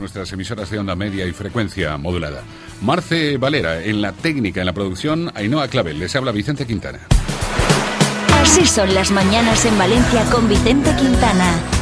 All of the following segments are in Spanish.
nuestras emisoras de onda media y frecuencia modulada. Marce Valera en la técnica, en la producción, Ainhoa Clavel. Les habla Vicente Quintana. Así son las mañanas en Valencia con Vicente Quintana.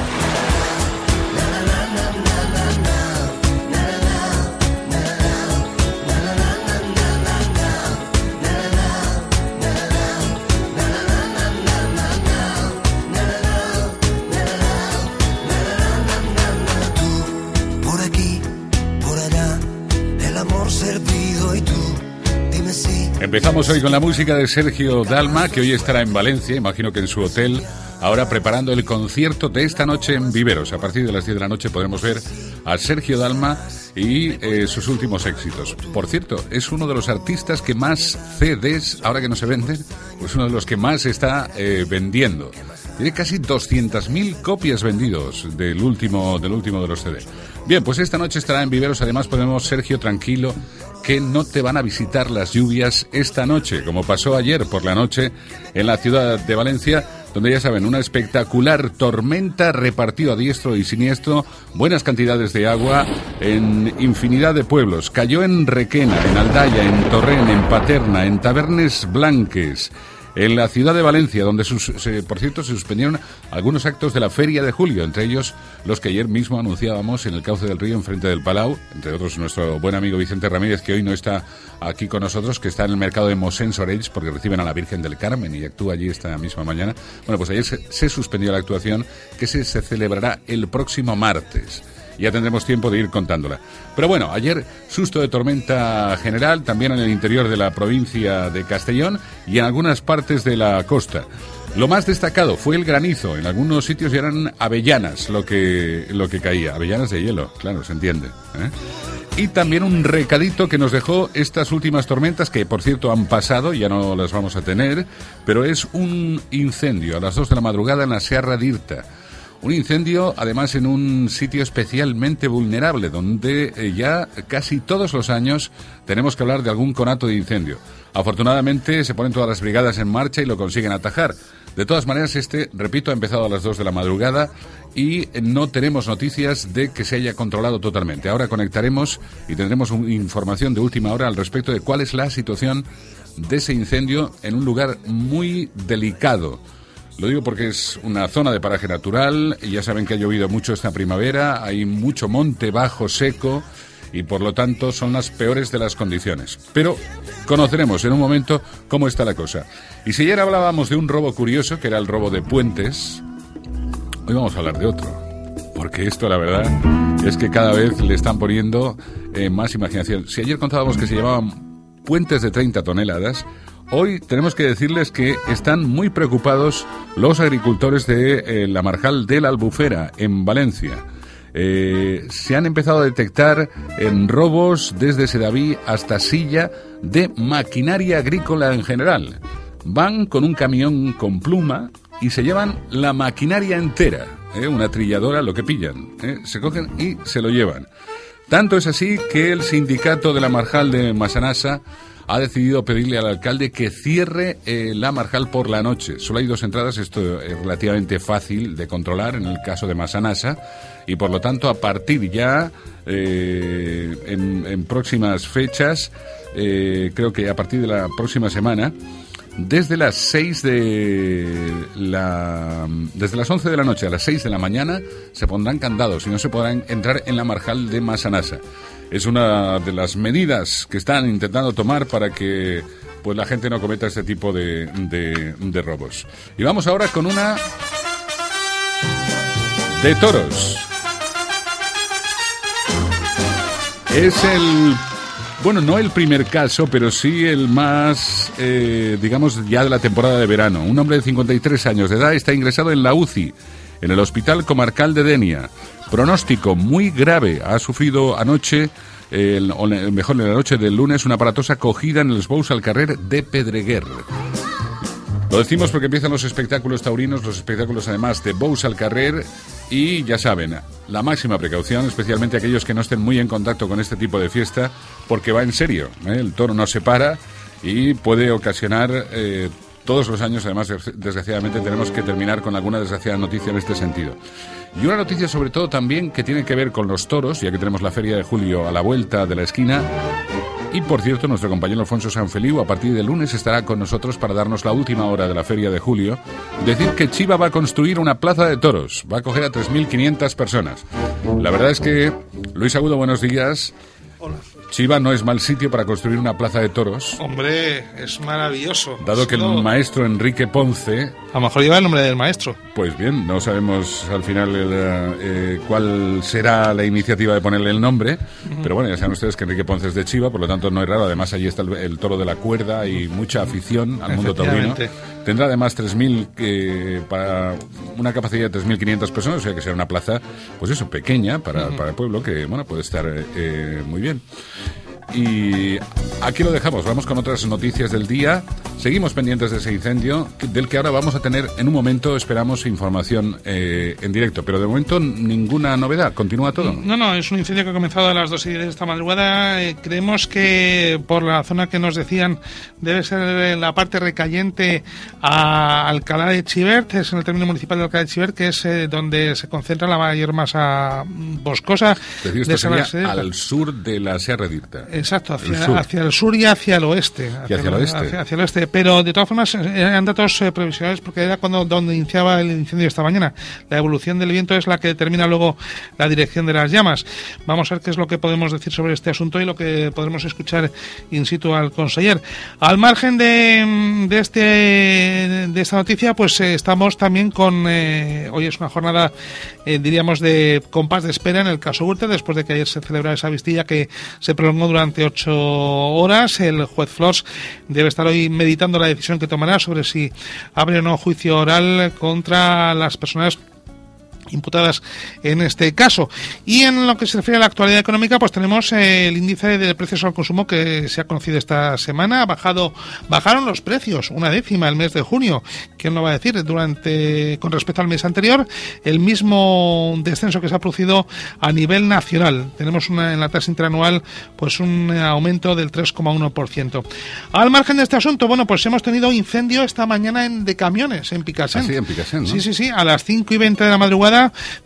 Empezamos hoy con la música de Sergio Dalma, que hoy estará en Valencia, imagino que en su hotel, ahora preparando el concierto de esta noche en Viveros. A partir de las 10 de la noche podremos ver a Sergio Dalma y eh, sus últimos éxitos. Por cierto, es uno de los artistas que más CDs, ahora que no se venden, pues uno de los que más está eh, vendiendo. Tiene casi 200.000 copias vendidos del último, del último de los CDs. Bien, pues esta noche estará en Viveros. Además, podemos, Sergio, tranquilo, que no te van a visitar las lluvias esta noche, como pasó ayer por la noche en la ciudad de Valencia, donde ya saben, una espectacular tormenta repartió a diestro y siniestro buenas cantidades de agua en infinidad de pueblos. Cayó en Requena, en Aldaya, en Torrent, en Paterna, en Tabernes Blanques en la ciudad de Valencia, donde, se- por cierto, se suspendieron algunos actos de la Feria de Julio, entre ellos los que ayer mismo anunciábamos en el cauce del río, enfrente del Palau, entre otros nuestro buen amigo Vicente Ramírez, que hoy no está aquí con nosotros, que está en el mercado de Mosén Oreig, porque reciben a la Virgen del Carmen y actúa allí esta misma mañana. Bueno, pues ayer se, suspendió la actuación, que se celebrará el próximo martes ya tendremos tiempo de ir contándola. Pero bueno, ayer susto de tormenta general, también en el interior de la provincia de Castellón y en algunas partes de la costa. Lo más destacado fue el granizo. En algunos sitios eran avellanas lo que, lo que caía. Avellanas de hielo, claro, se entiende. ¿eh? Y también un recadito que nos dejó estas últimas tormentas, que por cierto han pasado, ya no las vamos a tener, pero es un incendio a las 2 de la madrugada en la Sierra d'Irta. Un incendio, además, en un sitio especialmente vulnerable, donde eh, ya casi todos los años tenemos que hablar de algún conato de incendio. Afortunadamente, se ponen todas las brigadas en marcha y lo consiguen atajar. De todas maneras, este, repito, ha empezado a las 2 de la madrugada y no tenemos noticias de que se haya controlado totalmente. Ahora conectaremos y tendremos información de última hora al respecto de cuál es la situación de ese incendio en un lugar muy delicado. Lo digo porque es una zona de paraje natural, y ya saben que ha llovido mucho esta primavera, hay mucho monte bajo seco y por lo tanto son las peores de las condiciones. Pero conoceremos en un momento cómo está la cosa. Y si ayer hablábamos de un robo curioso, que era el robo de puentes, hoy vamos a hablar de otro. Porque esto, la verdad, es que cada vez le están poniendo eh, más imaginación. Si ayer contábamos que se llamaban puentes de 30 toneladas, hoy tenemos que decirles que están muy preocupados los agricultores de eh, la Marjal de la Albufera, en Valencia. Eh, se han empezado a detectar en robos desde Sedaví hasta Silla de maquinaria agrícola en general. Van con un camión con pluma y se llevan la maquinaria entera, ¿eh? una trilladora, lo que pillan. ¿eh? Se cogen y se lo llevan. Tanto es así que el sindicato de la Marjal de Masanasa ha decidido pedirle al alcalde que cierre eh, la Marjal por la noche. Solo hay dos entradas, esto es relativamente fácil de controlar en el caso de Masanasa, y por lo tanto a partir ya, eh, en, próximas fechas, eh, creo que a partir de la próxima semana, desde las 6 de desde las 11 de la noche a las 6 de la mañana se pondrán candados y no se podrán entrar en la marjal de Masanasa. Es una de las medidas que están intentando tomar para que pues la gente no cometa este tipo de, robos. Y vamos ahora con una de toros. Es el bueno, no el primer caso, pero sí el más, eh, digamos, ya de la temporada de verano. Un hombre de 53 años de edad está ingresado en la UCI, en el Hospital Comarcal de Denia. Pronóstico muy grave. Ha sufrido anoche, el- mejor en la noche del lunes, una aparatosa cogida en el Bous al Carrer de Pedreguer. Lo decimos porque empiezan los espectáculos taurinos, los espectáculos además de Bous al Carrer y ya saben, la máxima precaución, especialmente aquellos que no estén muy en contacto con este tipo de fiesta, porque va en serio. ¿eh? El toro no se para y puede ocasionar eh, todos los años, además, desgraciadamente, tenemos que terminar con alguna desgraciada noticia en este sentido. Y una noticia sobre todo también que tiene que ver con los toros, ya que tenemos la feria de julio a la vuelta de la esquina. Y por cierto, nuestro compañero Alfonso Sanfeliu a partir del lunes estará con nosotros para darnos la última hora de la feria de julio. Decir que Chiva va a construir una plaza de toros, va a coger a 3.500 personas. La verdad es que, Luis Agudo, buenos días. Hola. Chiva no es mal sitio para construir una plaza de toros. Hombre, es maravilloso. Dado que el maestro Enrique Ponce... A lo mejor lleva el nombre del maestro. Pues bien, no sabemos al final eh, eh, cuál será la iniciativa de ponerle el nombre, pero bueno, ya saben ustedes que Enrique Ponce es de Chiva, por lo tanto no es raro. Además, allí está el, toro de la cuerda y mucha afición al mundo taurino. Tendrá además 3.000, eh, para una capacidad de 3.500 personas, o sea que será una plaza, pues eso, pequeña para, para el pueblo, que bueno, puede estar eh, muy bien. Y aquí lo dejamos, vamos con otras noticias del día. Seguimos pendientes de ese incendio, del que ahora vamos a tener en un momento, esperamos, información eh, en directo. Pero de momento ninguna novedad, continúa todo. No, no, es un incendio que ha comenzado a las 2 y 10 de esta madrugada. Eh, creemos que por la zona que nos decían debe ser la parte recayente a Alcalá de Chivert, es en el término municipal de Alcalá de Chivert, que es eh, donde se concentra la mayor masa boscosa. Es decir, al sur de la Sierra Dirta. Exacto, hacia, hacia, el sur y hacia el oeste. Hacia, el oeste. Hacia, el oeste. Pero de todas formas eran datos eh, previsionales porque era cuando donde iniciaba el incendio esta mañana. La evolución del viento es la que determina luego la dirección de las llamas. Vamos a ver qué es lo que podemos decir sobre este asunto y lo que podremos escuchar in situ al conseller. Al margen de, de este de esta noticia, pues eh, estamos también con eh, hoy es una jornada diríamos de compás de espera en el caso Urte después de que ayer se celebrara esa vistilla que se prolongó durante durante ocho horas. El juez Flores debe estar hoy meditando la decisión que tomará sobre si abre o no juicio oral contra las personas imputadas en este caso. Y en lo que se refiere a la actualidad económica, pues tenemos el índice de precios al consumo que se ha conocido esta semana. Ha bajado, bajaron los precios, una décima el mes de junio. ¿Quién lo va a decir? Durante, con respecto al mes anterior, el mismo descenso que se ha producido a nivel nacional. Tenemos una, en la tasa interanual, pues un aumento del 3,1%. Al margen de este asunto, bueno, pues hemos tenido incendio esta mañana en, de camiones en Picasen. Ah, sí, en Picasen, Sí, sí, sí, a las 5 y 20 de la madrugada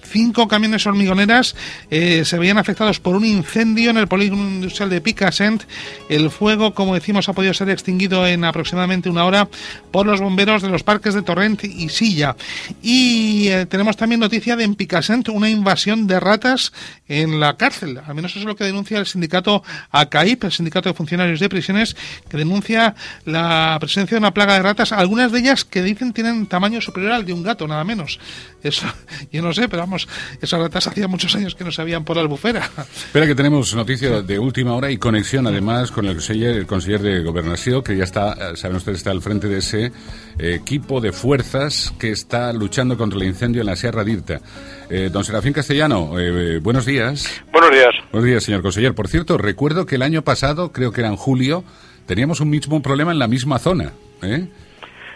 cinco camiones hormigoneras eh, se veían afectados por un incendio en el polígono industrial de Picassent. El fuego, como decimos, ha podido ser extinguido en aproximadamente una hora por los bomberos de los parques de Torrent y Silla. Y eh, tenemos también noticia de en Picassent una invasión de ratas en la cárcel. Al menos eso es lo que denuncia el sindicato ACAIP, el sindicato de funcionarios de prisiones, que denuncia la presencia de una plaga de ratas, algunas de ellas que dicen tienen tamaño superior al de un gato, nada menos. Eso, yo no sé, pero vamos, esas ratas hacía muchos años que no sabían por la albufera. Espera que tenemos noticia de última hora y conexión además con el conseller, el conseller de Gobernación, que ya está, eh, saben ustedes, está al frente de ese eh, equipo de fuerzas que está luchando contra el incendio en la Sierra d'Irta. Eh, don Serafín Castellano, buenos días. Buenos días. Buenos días, señor conseller. Por cierto, recuerdo que el año pasado, creo que era en julio, teníamos un mismo problema en la misma zona. ¿eh?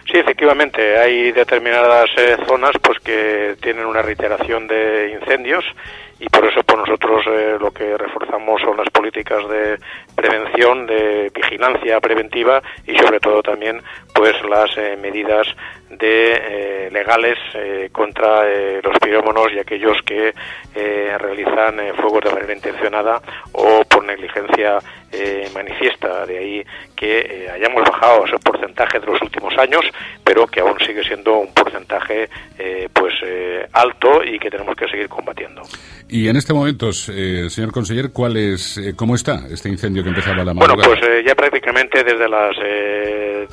Sí, efectivamente, hay determinadas eh, zonas pues que tienen una reiteración de incendios y por eso por nosotros eh, lo que reforzamos son las políticas de prevención, de vigilancia preventiva y sobre todo también pues las eh, medidas de legales contra los pirómonos y aquellos que realizan fuegos de manera intencionada o por negligencia manifiesta. De ahí que hayamos bajado ese porcentaje de los últimos años, pero que aún sigue siendo un porcentaje eh, pues eh, alto y que tenemos que seguir combatiendo. Y en este momento, eh, señor conseller, ¿cuál es, cómo está este incendio que empezaba la madrugada? Bueno, pues ya prácticamente desde las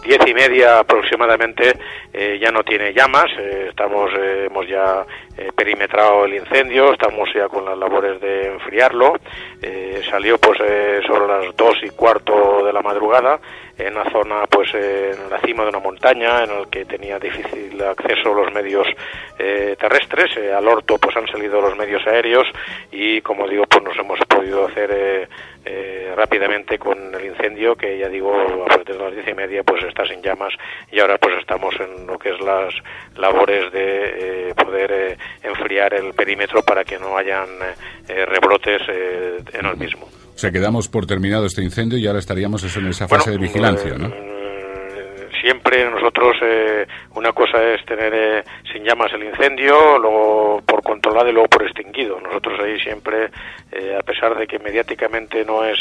diez y media aproximadamente ya no tiene llamas. estamos, hemos ya perimetrado el incendio, estamos ya con las labores de enfriarlo. salió pues sobre las dos y cuarto de la madrugada en una zona pues en la cima de una montaña en el que tenía difícil acceso los medios eh, terrestres eh, al orto pues han salido los medios aéreos y como digo pues nos hemos podido hacer eh, rápidamente con el incendio que ya digo a partir de las diez y media pues está sin llamas y ahora pues estamos en lo que es las labores de poder enfriar el perímetro para que no hayan rebrotes en el mismo. O sea, quedamos por terminado este incendio y ahora estaríamos en esa fase de vigilancia, ¿no? Mm, siempre nosotros eh, una cosa es tener eh, sin llamas el incendio, luego por controlado y luego por extinguido. Nosotros ahí siempre, a pesar de que mediáticamente no es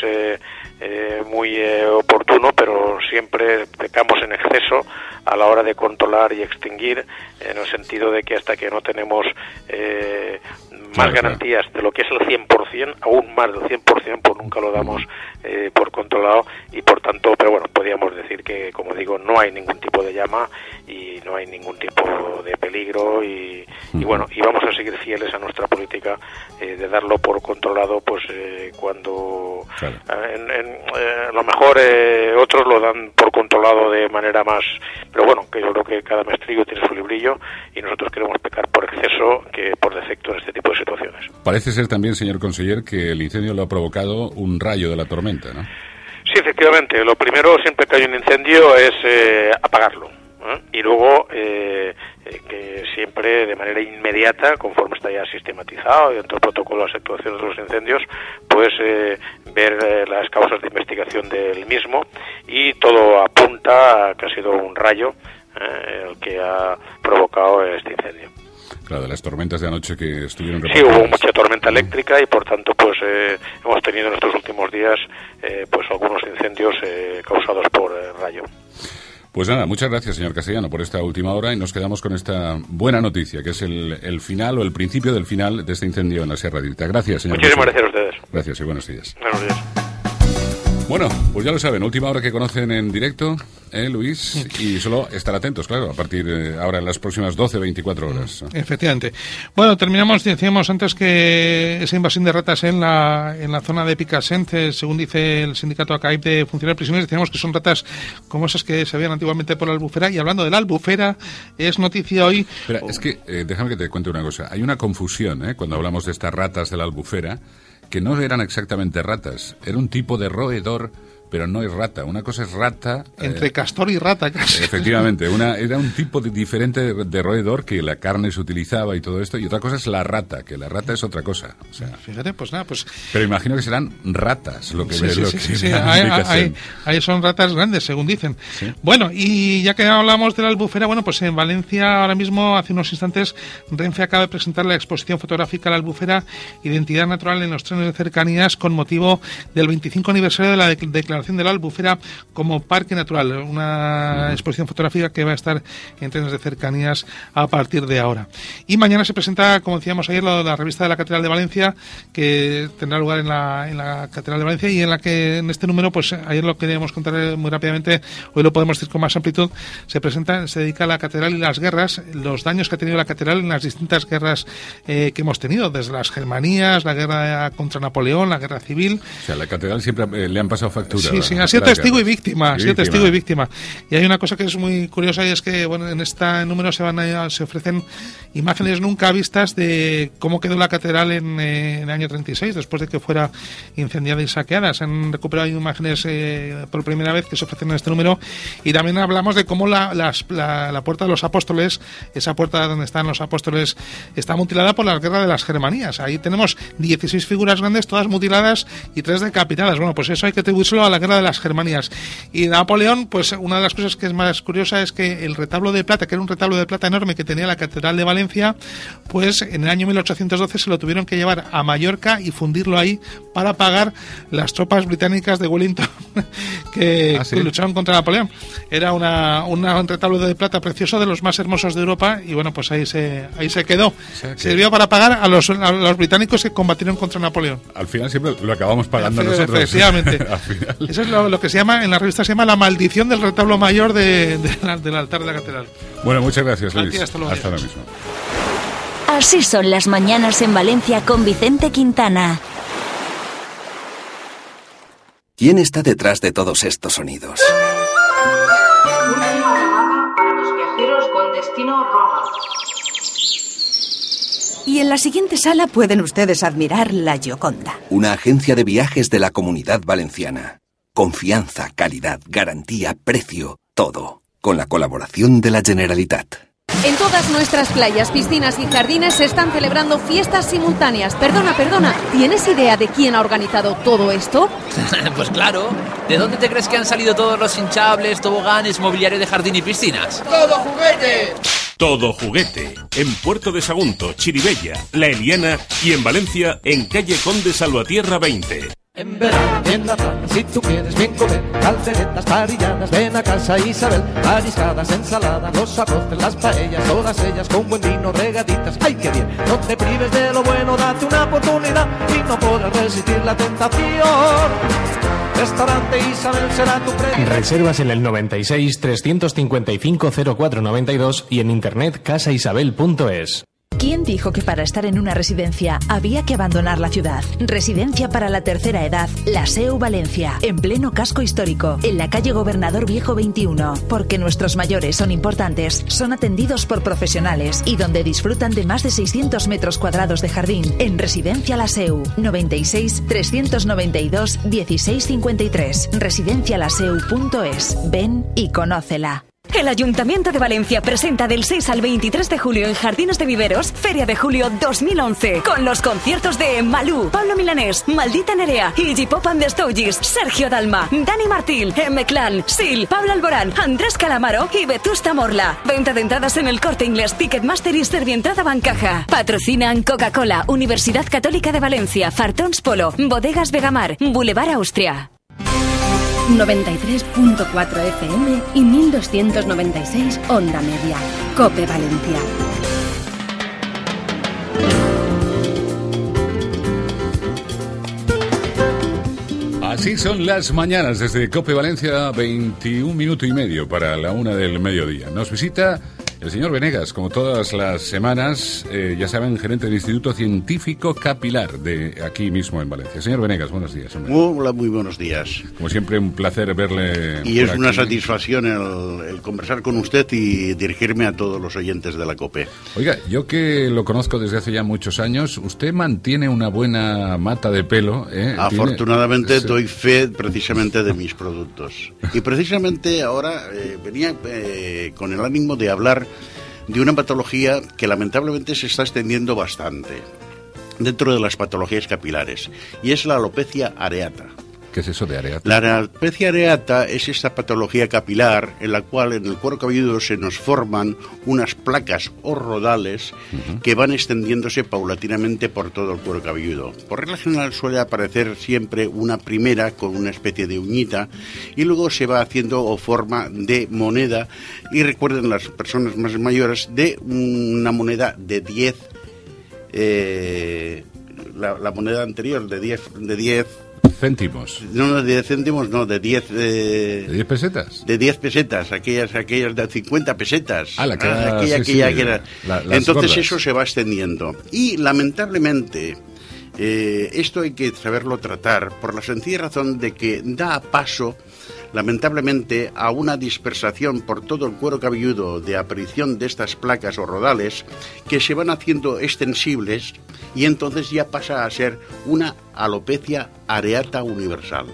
muy oportuno, pero siempre pecamos en exceso a la hora de controlar y extinguir, en el sentido de que hasta que no tenemos más garantías de lo que es el 100%, aún más del 100%, pues nunca lo damos eh, por controlado. Y por tanto, pero bueno, podríamos decir que, como digo, no hay ningún tipo de llama y no hay ningún tipo de peligro y, bueno, y vamos a seguir fieles a nuestra política eh, de darlo por controlado, pues eh, cuando en, a lo mejor otros lo dan por controlado de manera más, pero bueno, que yo creo que cada maestrillo tiene su librillo y nosotros queremos pecar por exceso que por defecto en este tipo de situaciones. Parece ser también, señor conseller, que el incendio lo ha provocado un rayo de la tormenta, ¿no? Sí, efectivamente. Lo primero, siempre que hay un incendio, es eh, apagarlo. Y luego, eh, eh, que siempre de manera inmediata, conforme está ya sistematizado dentro del protocolo de actuaciones de los incendios, pues ver las causas de investigación del mismo y todo apunta a que ha sido un rayo el que ha provocado este incendio. Claro, de las tormentas de anoche que estuvieron Sí, hubo mucha tormenta eléctrica y por tanto pues eh, hemos tenido en estos últimos días eh, pues algunos incendios eh, causados por rayo. Pues nada, muchas gracias, señor Castellano, por esta última hora y nos quedamos con esta buena noticia, que es el, el final o el principio del final de este incendio en la Sierra de Gracias, señor. Muchísimas gracias a ustedes. Gracias y buenos días. Buenos días. Bueno, pues ya lo saben, última hora que conocen en directo, ¿eh, Luis? Y solo estar atentos, claro, a partir de ahora en las próximas 12, 24 horas. Efectivamente. Bueno, terminamos, decíamos antes que esa invasión de ratas en la, en la zona de Picassent, según dice el sindicato ACAIP de funcionarios prisioneros, decíamos que son ratas como esas que se veían antiguamente por la albufera. Y hablando de la albufera, es noticia hoy. Espera, es que, eh, déjame que te cuente una cosa. Hay una confusión, ¿eh? Cuando hablamos de estas ratas de la albufera que no eran exactamente ratas, era un tipo de roedor pero no es rata. Una cosa es rata. Entre eh, castor y rata, casi. Efectivamente, una, era un tipo de, diferente de, roedor que la carne se utilizaba y todo esto, y otra cosa es la rata, que la rata es otra cosa. O sea, Fíjate, pues nada, pues. Pero imagino que serán ratas lo que sí, sí, sí, sí, Ahí, son ratas grandes, según dicen. Bueno, y ya que hablamos de la albufera, bueno, pues en Valencia ahora mismo, hace unos instantes, Renfe acaba de presentar la exposición fotográfica La Albufera, Identidad Natural en los trenes de cercanías, con motivo del 25 aniversario de la declaración de la Albufera como parque natural, una exposición fotográfica que va a estar en trenes de cercanías a partir de ahora. Y mañana se presenta, como decíamos ayer, la, la revista de la Catedral de Valencia, que tendrá lugar en la, en la Catedral de Valencia y en la que en este número, pues ayer lo queríamos contar muy rápidamente, hoy lo podemos decir con más amplitud, se presenta, se dedica a la Catedral y las guerras, los daños que ha tenido la Catedral en las distintas guerras eh, que hemos tenido, desde las Germanías, la guerra contra Napoleón, la guerra civil. O sea, la Catedral siempre eh, le han pasado facturas Sí, sí, ha sido testigo y víctima, ha sido testigo y víctima. Y hay una cosa que es muy curiosa y es que bueno, en este número se van a, se ofrecen imágenes nunca vistas de cómo quedó la catedral en, eh, el año 36, después de que fuera incendiada y saqueada. Se han recuperado imágenes eh, por primera vez que se ofrecen en este número y también hablamos de cómo la, la, puerta de los apóstoles, esa puerta donde están los apóstoles, está mutilada por la guerra de las Germanías. Ahí tenemos 16 figuras grandes, todas mutiladas y tres decapitadas. Bueno, pues eso hay que atribuírselo a la guerra de las Germanías. Y Napoleón, pues una de las cosas que es más curiosa es que el retablo de plata, que era un retablo de plata enorme que tenía la Catedral de Valencia, pues en el año 1812 se lo tuvieron que llevar a Mallorca y fundirlo ahí para pagar las tropas británicas de Wellington que, ¿Ah, lucharon contra Napoleón. Era una, un retablo de plata precioso de los más hermosos de Europa y bueno, pues ahí se, ahí se quedó. Sirvió para pagar a los, a los británicos que combatieron contra Napoleón. Al final siempre lo acabamos pagando nosotros. Efectivamente. Eso es lo, que se llama, en la revista se llama La maldición del retablo mayor de, del altar de la catedral. Bueno, muchas gracias, Luis. hasta, hasta ahora mismo. Así son las mañanas en Valencia con Vicente Quintana. ¿Quién está detrás de todos estos sonidos? para los viajeros con destino Roma. Y en la siguiente sala pueden ustedes admirar la Gioconda. Una agencia de viajes de la comunidad valenciana. Confianza, calidad, garantía, precio, todo. Con la colaboración de la Generalitat. En todas nuestras playas, piscinas y jardines se están celebrando fiestas simultáneas. Perdona, perdona, ¿tienes idea de quién ha organizado todo esto? pues claro. ¿De dónde te crees que han salido todos los hinchables, toboganes, mobiliario de jardín y piscinas? ¡Todo juguete! Todo juguete. En Puerto de Sagunto, Chiribella, La Eliana y en Valencia, en calle Conde Salvatierra 20. En verano, en la playa, si tú quieres bien comer, calceretas, parilladas, ven a casa Isabel, mariscadas, ensaladas, los arroces, las paellas, todas ellas con buen vino, regaditas, ¡ay qué bien! No te prives de lo bueno, date una oportunidad y no podrás resistir la tentación. Restaurante Isabel será tu premio. Reservas en el 96 355 0492 y en internet casaisabel.es. ¿Quién dijo que para estar en una residencia había que abandonar la ciudad? Residencia para la tercera edad, La SEU Valencia, en pleno casco histórico, en la calle Gobernador Viejo 21. Porque nuestros mayores son importantes, son atendidos por profesionales y donde disfrutan de más de 600 metros cuadrados de jardín. En Residencia La SEU, 96 392 1653. Residencialaseu.es. Ven y conócela. El Ayuntamiento de Valencia presenta del 6 al 23 de julio en Jardines de Viveros Feria de Julio 2011 con los conciertos de Malú, Pablo Milanés, Maldita Nerea, Iggy Pop and the Stooges, Sergio Dalma, Dani Martín, M. Clan, Sil, Pablo Alborán, Andrés Calamaro y Vetusta Morla. Venta de entradas en el Corte Inglés, Ticketmaster y Servientrada Bancaja. Patrocinan Coca-Cola, Universidad Católica de Valencia, Fartons Polo, Bodegas Vegamar, Boulevard Austria. 93.4 FM y 1296 Onda Media. Cope Valencia. Así son las mañanas desde Cope Valencia, 21 minutos y medio para la una del mediodía. Nos visita el señor Venegas, como todas las semanas, eh, ya saben, gerente del Instituto Científico Capilar de aquí mismo en Valencia. Señor Venegas, buenos días. hombre. Hola, muy buenos días. Como siempre, un placer verle. Y es una aquí. satisfacción el, el conversar con usted y dirigirme a todos los oyentes de la COPE. Oiga, yo que lo conozco desde hace ya muchos años, usted mantiene una buena mata de pelo. ¿eh? Tiene- Afortunadamente Sí. doy fe precisamente de mis productos. Y precisamente ahora eh, venía eh, con el ánimo de hablar de una patología que lamentablemente se está extendiendo bastante dentro de las patologías capilares y es la alopecia areata. ¿Qué es eso de areata? La alopecia areata es esta patología capilar en la cual en el cuero cabelludo se nos forman unas placas o rodales que van extendiéndose paulatinamente por todo el cuero cabelludo. Por regla general suele aparecer siempre una primera con una especie de uñita y luego se va haciendo o forma de moneda y recuerden las personas más mayores de una moneda de 10 eh, la, la moneda anterior de 10 de 10 Céntimos. no, no, de 10 céntimos, no, de 10... eh, ¿De 10 pesetas? de 10 pesetas, aquellas, aquellas de 50 pesetas. Ah, la que era- aquella, sí, aquella sí, que era- la- las Entonces gordas. eso se va extendiendo. Y lamentablemente, eh, esto hay que saberlo tratar por la sencilla razón de que da paso, lamentablemente, a una dispersación por todo el cuero cabelludo de aparición de estas placas o rodales que se van haciendo extensibles y entonces ya pasa a ser una alopecia areata universal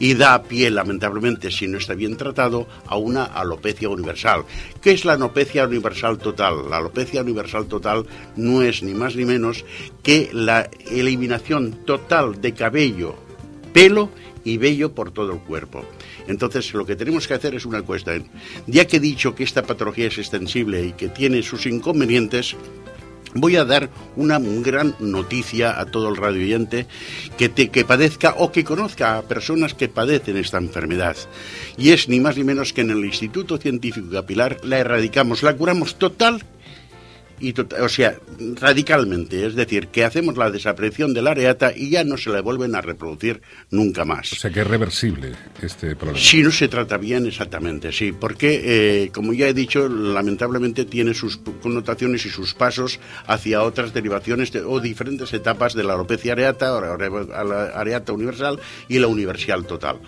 y da pie, lamentablemente, si no está bien tratado, a una alopecia universal. ¿Qué es la alopecia universal total? La alopecia universal total no es ni más ni menos que la eliminación total de cabello, pelo y vello por todo el cuerpo. Entonces, lo que tenemos que hacer es una cuestión. Ya que he dicho que esta patología es extensible y que tiene sus inconvenientes, Voy a dar una gran noticia a todo el radio oyente que, te- que padezca o que conozca a personas que padecen esta enfermedad. Y es ni más ni menos que en el Instituto Científico Capilar la erradicamos, la curamos total y tota- o sea, radicalmente, es decir, que hacemos la desaparición de la areata y ya no se la vuelven a reproducir nunca más. O sea que es reversible este problema. Si no se trata bien, exactamente, sí, porque, eh, como ya he dicho, lamentablemente tiene sus connotaciones y sus pasos hacia otras derivaciones de- o diferentes etapas de la alopecia areata, la la areata universal y la universal total.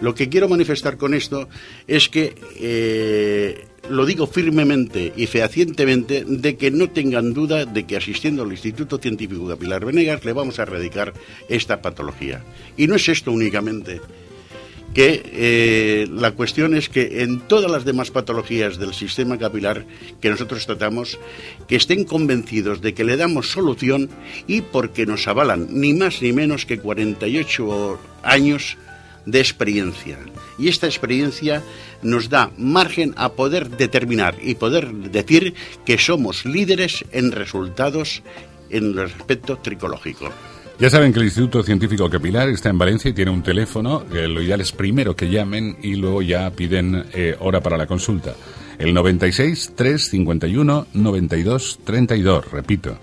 Lo que quiero manifestar con esto es que eh, lo digo firmemente y fehacientemente de que no tengan duda de que asistiendo al Instituto Científico Capilar Venegas le vamos a erradicar esta patología. Y no es esto únicamente. que eh, la cuestión es que en todas las demás patologías del sistema capilar que nosotros tratamos, que estén convencidos de que le damos solución y porque nos avalan ni más ni menos que 48 años de experiencia. Y esta experiencia nos da margen a poder determinar y poder decir que somos líderes en resultados en el aspecto tricológico. Ya saben que el Instituto Científico Capilar está en Valencia y tiene un teléfono. lo ideal es primero que llamen y luego ya piden eh, hora para la consulta. El 96 351 92 32. Repito,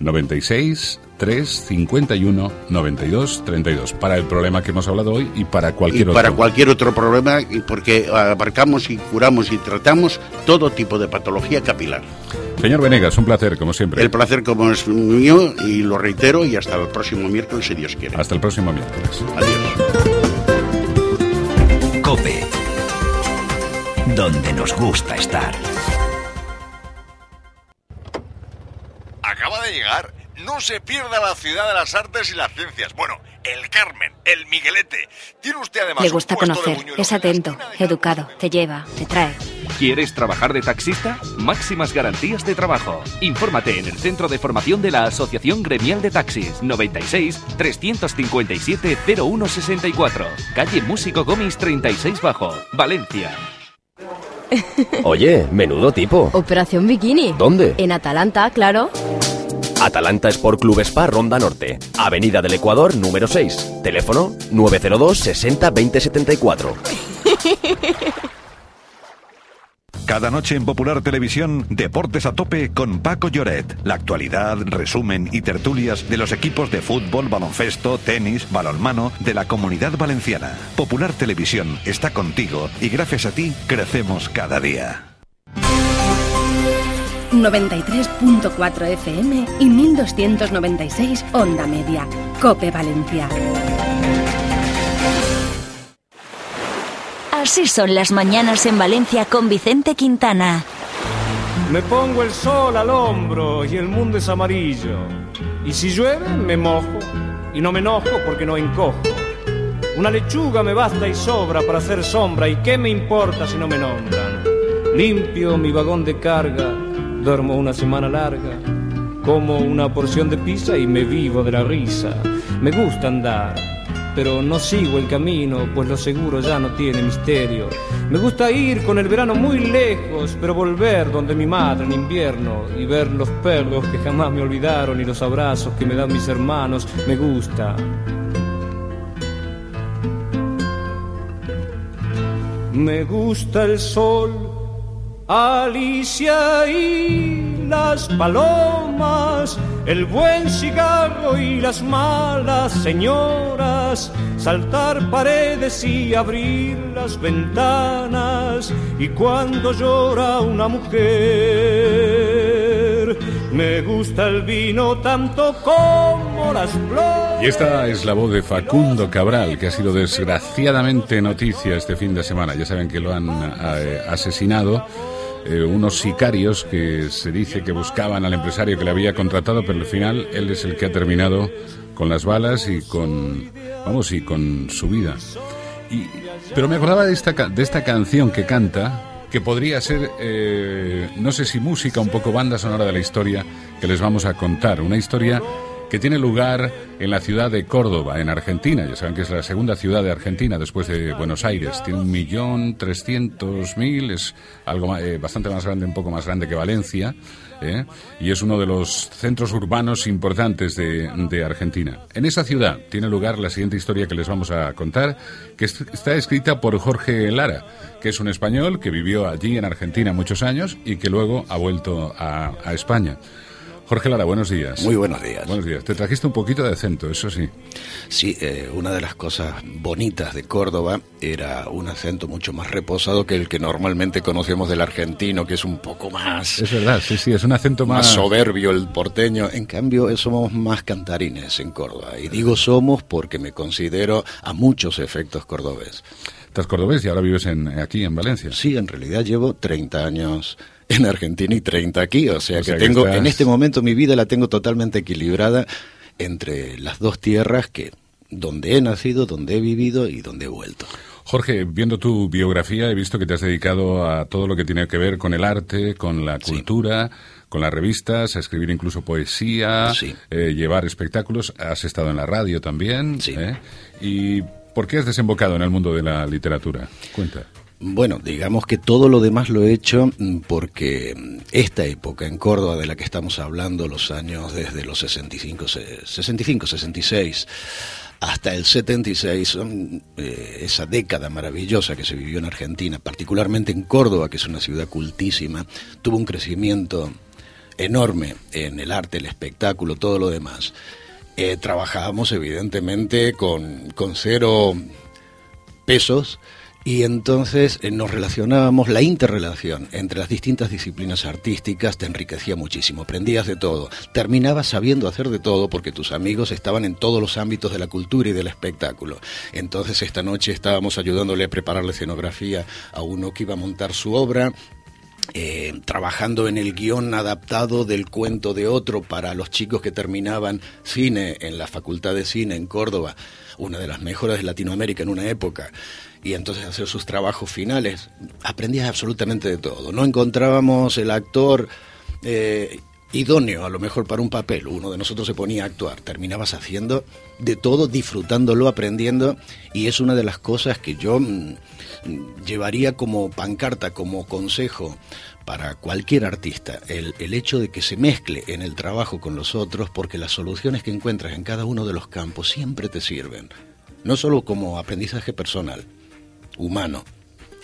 96 351 92 32 para el problema que hemos hablado hoy y para cualquier y otro. para cualquier otro problema y porque abarcamos y curamos y tratamos todo tipo de patología capilar. Señor Venegas, un placer como siempre. El placer como es mío y lo reitero y hasta el próximo miércoles si Dios quiere. Hasta el próximo miércoles. Adiós. Cope. Donde nos gusta estar. Se pierda la ciudad de las artes y las ciencias. Bueno, el Carmen, el Miguelete. Tiene usted además Le un gusta de conocer, es atento, educado, te lleva, te trae. ¿Quieres trabajar de taxista? Máximas garantías de trabajo. Infórmate en el Centro de Formación de la Asociación Gremial de Taxis 96 357 0164. Calle Músico Gómez 36 Bajo, Valencia. Oye, menudo tipo. Operación Bikini. ¿Dónde? En Atalanta, claro. Atalanta Sport Club Spa Ronda Norte, Avenida del Ecuador número 6. Teléfono 902 60 20 74. Cada noche en Popular Televisión, Deportes a tope con Paco Lloret. La actualidad, resumen y tertulias de los equipos de fútbol, baloncesto, tenis, balonmano de la comunidad valenciana. Popular Televisión está contigo y gracias a ti crecemos cada día. 93.4 FM y 1296 Onda Media. Cope Valencia. Así son las mañanas en Valencia con Vicente Quintana. Me pongo el sol al hombro y el mundo es amarillo. Y si llueve, me mojo. Y no me enojo porque no encojo. Una lechuga me basta y sobra para hacer sombra. ¿Y qué me importa si no me nombran? Limpio mi vagón de carga, duermo una semana larga. Como una porción de pizza y me vivo de la risa. Me gusta andar, pero no sigo el camino, pues lo seguro ya no tiene misterio. Me gusta ir con el verano muy lejos, pero volver donde mi madre en invierno y ver los perros que jamás me olvidaron y los abrazos que me dan mis hermanos. Me gusta. Me gusta el sol, Alicia y las palomas, el buen cigarro y las malas señoras, saltar paredes y abrir las ventanas, y cuando llora una mujer, me gusta el vino tanto como las flores. Y esta es la voz de Facundo Cabral, que ha sido desgraciadamente noticia este fin de semana. Ya saben que lo han eh, asesinado eh, unos sicarios que se dice que buscaban al empresario que le había contratado, pero al final él es el que ha terminado con las balas y con, vamos, y con su vida. Y, pero me acordaba de esta, de esta canción que canta, que podría ser, eh, no sé si música, un poco banda sonora de la historia que les vamos a contar. Una historia que tiene lugar en la ciudad de Córdoba, en Argentina. Ya saben que es la segunda ciudad de Argentina después de Buenos Aires. Tiene un millón trescientos mil, es algo eh, bastante más grande, un poco más grande que Valencia, ¿eh? y es uno de los centros urbanos importantes de, Argentina. En esa ciudad tiene lugar la siguiente historia que les vamos a contar, que es- está escrita por Jorge Lara, que es un español que vivió allí en Argentina muchos años y que luego ha vuelto a España. Jorge Lara, buenos días. Muy buenos días. Buenos días. Te trajiste un poquito de acento, eso sí. Sí, eh, una de las cosas bonitas de Córdoba era un acento mucho más reposado que el que normalmente conocemos del argentino, que es un poco más, Es verdad, sí, sí, es un acento más más... soberbio el porteño. En cambio, eh, somos más cantarines en Córdoba. Y digo somos porque me considero a muchos efectos cordobés. Estás cordobés y ahora vives en, aquí, en Valencia. Sí, en realidad llevo 30 años en Argentina y 30 aquí. O sea O que sea que tengo, estás- en este momento mi vida la tengo totalmente equilibrada entre las dos tierras que donde he nacido, donde he vivido y donde he vuelto. Jorge, viendo tu biografía, he visto que te has dedicado a todo lo que tiene que ver con el arte, con la cultura, con las revistas, a escribir incluso poesía, eh, llevar espectáculos. Has estado en la radio también. ¿eh? ¿Y por qué has desembocado en el mundo de la literatura? Cuenta. Bueno, digamos que todo lo demás lo he hecho mm, porque mm, esta época en Córdoba de la que estamos hablando, los años desde los 65, 65 66 hasta el 76, eh, esa década maravillosa que se vivió en Argentina, particularmente en Córdoba, que es una ciudad cultísima, tuvo un crecimiento enorme en el arte, el espectáculo, todo lo demás. Eh, trabajábamos evidentemente con, con cero pesos y entonces eh, nos relacionábamos, la interrelación entre las distintas disciplinas artísticas te enriquecía muchísimo, aprendías de todo, terminabas sabiendo hacer de todo porque tus amigos estaban en todos los ámbitos de la cultura y del espectáculo. Entonces esta noche estábamos ayudándole a preparar la escenografía a uno que iba a montar su obra, eh, trabajando en el guion adaptado del cuento de otro para los chicos que terminaban cine en la Facultad de Cine en Córdoba, una de las mejores de Latinoamérica en una época y entonces hacer sus trabajos finales. Aprendías absolutamente de todo. No encontrábamos el actor eh, idóneo a lo mejor para un papel. Uno de nosotros se ponía a actuar. Terminabas haciendo de todo, disfrutándolo, aprendiendo. Y es una de las cosas que yo mm, llevaría como pancarta, como consejo para cualquier artista, el, el, hecho de que se mezcle en el trabajo con los otros, porque las soluciones que encuentras en cada uno de los campos siempre te sirven, no solo como aprendizaje personal, humano,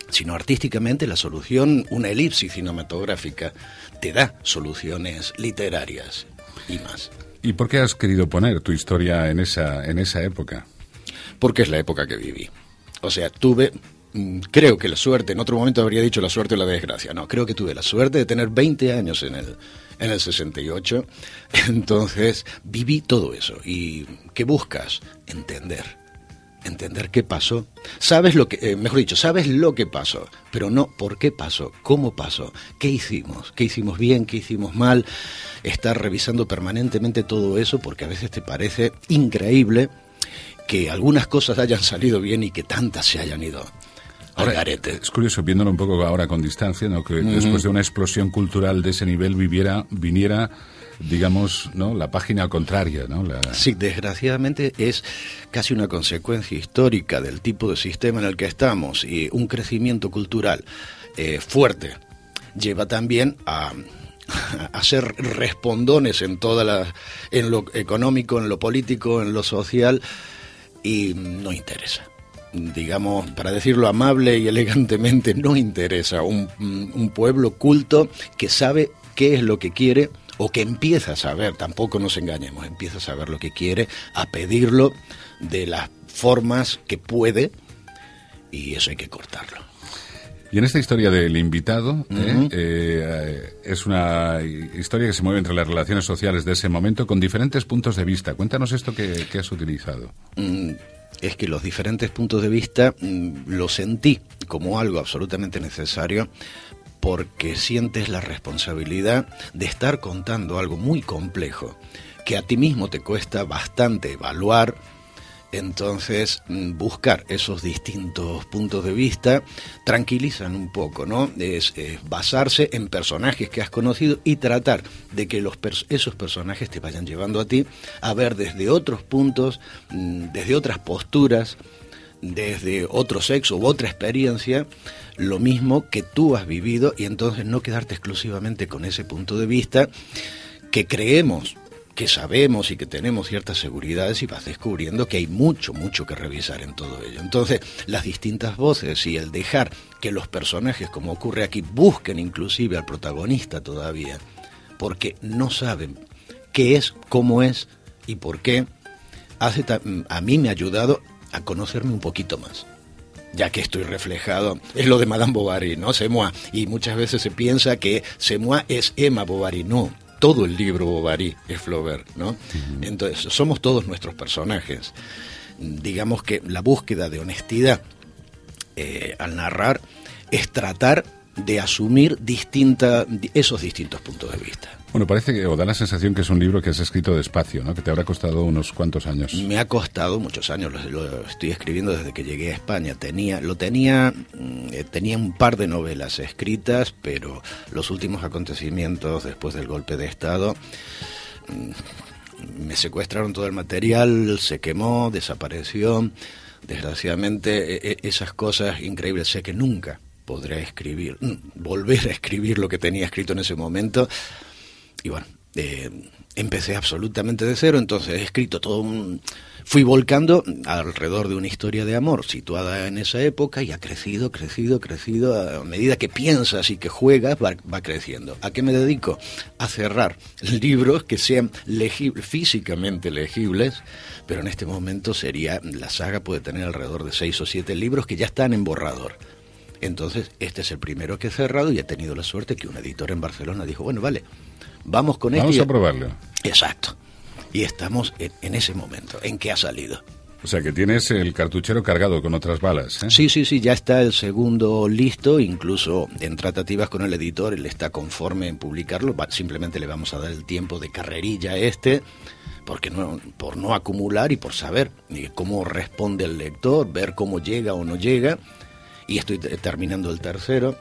sino artísticamente la solución, una elipsis cinematográfica, te da soluciones literarias y más. ¿Y por qué has querido poner tu historia en esa, en esa época? Porque es la época que viví. O sea, tuve, mm, creo que la suerte, en otro momento habría dicho la suerte o la desgracia, no, creo que tuve la suerte de tener 20 años en el, en el 68, entonces viví todo eso. ¿Y qué buscas? Entender entender qué pasó. Sabes lo que, eh, mejor dicho, sabes lo que pasó, pero no por qué pasó, cómo pasó, qué hicimos, qué hicimos bien, qué hicimos mal. Estar revisando permanentemente todo eso porque a veces te parece increíble que algunas cosas hayan salido bien y que tantas se hayan ido. Ahora, es curioso, viéndolo un poco ahora con distancia, ¿no? que después de una explosión cultural de ese nivel viviera, viniera digamos, ¿no? la página contraria. ¿no? Sí, desgraciadamente es casi una consecuencia histórica del tipo de sistema en el que estamos y un crecimiento cultural eh, fuerte lleva también a, ser respondones en toda la, en lo económico, en lo político, en lo social y no interesa digamos, para decirlo amable y elegantemente, no interesa un, pueblo culto que sabe qué es lo que quiere o que empieza a saber, tampoco nos engañemos, empieza a saber lo que quiere, a pedirlo de las formas que puede y eso hay que cortarlo. Y en esta historia del invitado, ¿eh? Eh, es una historia que se mueve entre las relaciones sociales de ese momento con diferentes puntos de vista. Cuéntanos esto que, has utilizado. Mm, es que los diferentes puntos de vista mm, lo sentí como algo absolutamente necesario porque sientes la responsabilidad de estar contando algo muy complejo, que a ti mismo te cuesta bastante evaluar, entonces mm, buscar esos distintos puntos de vista tranquilizan un poco, ¿no? Es, basarse en personajes que has conocido y tratar de que esos personajes te vayan llevando a ti a ver desde otros puntos, mm, desde otras posturas, desde otro sexo u otra experiencia, lo mismo que tú has vivido y entonces no quedarte exclusivamente con ese punto de vista que creemos que sabemos y que tenemos ciertas seguridades y vas descubriendo que hay mucho, mucho que revisar en todo ello. Entonces, las distintas voces y el dejar que los personajes, como ocurre aquí, busquen inclusive al protagonista todavía, porque no saben qué es, cómo es y por qué, hace a mí me ha ayudado a conocerme un poquito más ya que estoy reflejado, es lo de Madame Bovary, ¿no? Semois. Y muchas veces se piensa que Semois es Emma Bovary. No, todo el libro Bovary es Flaubert, ¿no? Entonces, somos todos nuestros personajes. Digamos que la búsqueda de honestidad eh, al narrar es tratar de asumir distinta, esos distintos puntos de vista. Bueno, parece que, o da la sensación que es un libro que has escrito despacio, ¿no? Que te habrá costado unos cuantos años. Me ha costado muchos años, lo, lo estoy escribiendo desde que llegué a España. Tenía, lo tenía, mm, eh, tenía un par de novelas escritas, pero los últimos acontecimientos después del golpe de Estado mm, me secuestraron todo el material, se quemó, desapareció. Desgraciadamente, e- e- esas cosas increíbles, sé que nunca podré escribir, mm, volver a escribir lo que tenía escrito en ese momento. Y bueno, eh, empecé absolutamente de cero, entonces he escrito todo un... Fui volcando alrededor de una historia de amor situada en esa época y ha crecido, crecido, crecido. A medida que piensas y que juegas, va, va creciendo. ¿A qué me dedico? A cerrar libros que sean legibles, físicamente legibles, pero en este momento sería, la saga puede tener alrededor de seis o siete libros que ya están en borrador. Entonces, este es el primero que he cerrado y he tenido la suerte que un editor en Barcelona dijo, bueno, vale, vamos con Vamos este. a probarlo. Exacto. Y estamos en, en ese momento, en que ha salido. O sea, que tienes el cartuchero cargado con otras balas, ¿eh? Sí, sí, sí, ya está el segundo listo, incluso en tratativas con el editor, él está conforme en publicarlo, va- simplemente le vamos a dar el tiempo de carrerilla a este, porque no, por no acumular y por saber eh, cómo responde el lector, ver cómo llega o no llega, y estoy te- terminando el tercero,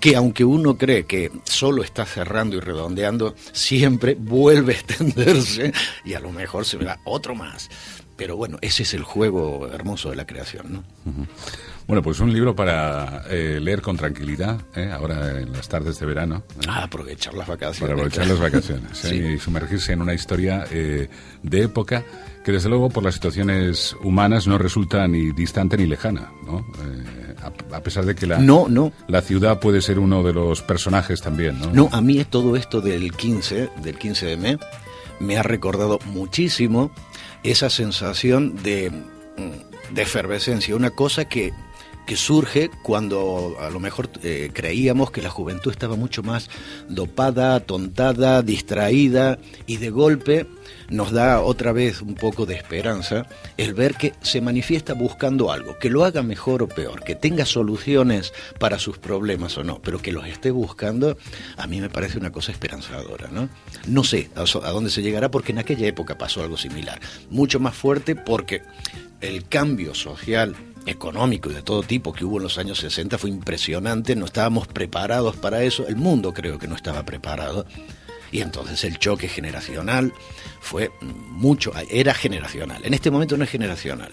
que aunque uno cree que solo está cerrando y redondeando, siempre vuelve a extenderse y a lo mejor se verá otro más. Pero bueno, ese es el juego hermoso de la creación, ¿no? Bueno, pues un libro para eh, leer con tranquilidad, ¿eh? ahora en las tardes de verano. ¿eh? Ah, aprovechar las vacaciones. Para aprovechar las vacaciones ¿eh? Sí. y sumergirse en una historia eh, de época que desde luego por las situaciones humanas no resulta ni distante ni lejana, ¿no? A, pesar de que la, No, no. la ciudad puede ser uno de los personajes también, ¿no? No, a mí todo esto del 15, del 15 de mes, me ha recordado muchísimo esa sensación de, mm, de efervescencia, una cosa que, que surge cuando a lo mejor eh, creíamos que la juventud estaba mucho más dopada, tontada, distraída y de golpe nos da otra vez un poco de esperanza el ver que se manifiesta buscando algo, que lo haga mejor o peor, que tenga soluciones para sus problemas o no, pero que los esté buscando, a mí me parece una cosa esperanzadora, ¿no? No sé a, dónde se llegará porque en aquella época pasó algo similar, mucho más fuerte porque el cambio social económico y de todo tipo que hubo en los años 60 fue impresionante, no estábamos preparados para eso, el mundo creo que no estaba preparado. Y entonces el choque generacional fue mucho, era generacional. En este momento no es generacional.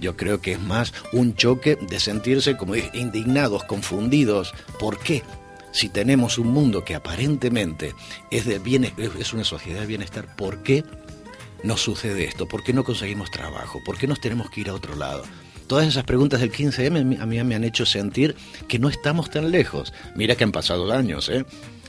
Yo creo que es más un choque de sentirse como indignados, confundidos. ¿Por qué? Si tenemos un mundo que aparentemente es, de bien, es una sociedad de bienestar, ¿por qué nos sucede esto? ¿Por qué no conseguimos trabajo? ¿Por qué nos tenemos que ir a otro lado? Todas esas preguntas del 15M a mí me han hecho sentir que no estamos tan lejos. Mira que han pasado años, ¿eh?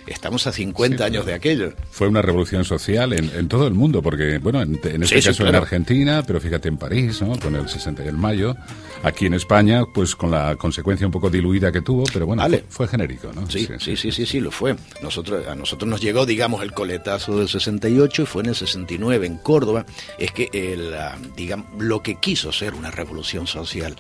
Estamos a 50 años de aquello. Fue una revolución social en, en todo el mundo, porque, bueno, en, en este Sí, caso en claro. Argentina, pero fíjate en París, ¿no? Con el 60 de mayo. Aquí en España, pues con la consecuencia un poco diluida que tuvo, pero bueno, Vale. fue, fue genérico, ¿no? Sí, sí, sí, sí, sí, lo fue. Nosotros, a nosotros nos llegó, digamos, el coletazo del 68 y fue en el 69 en Córdoba. Es que, el, ah, digamos, lo que quiso ser una revolución social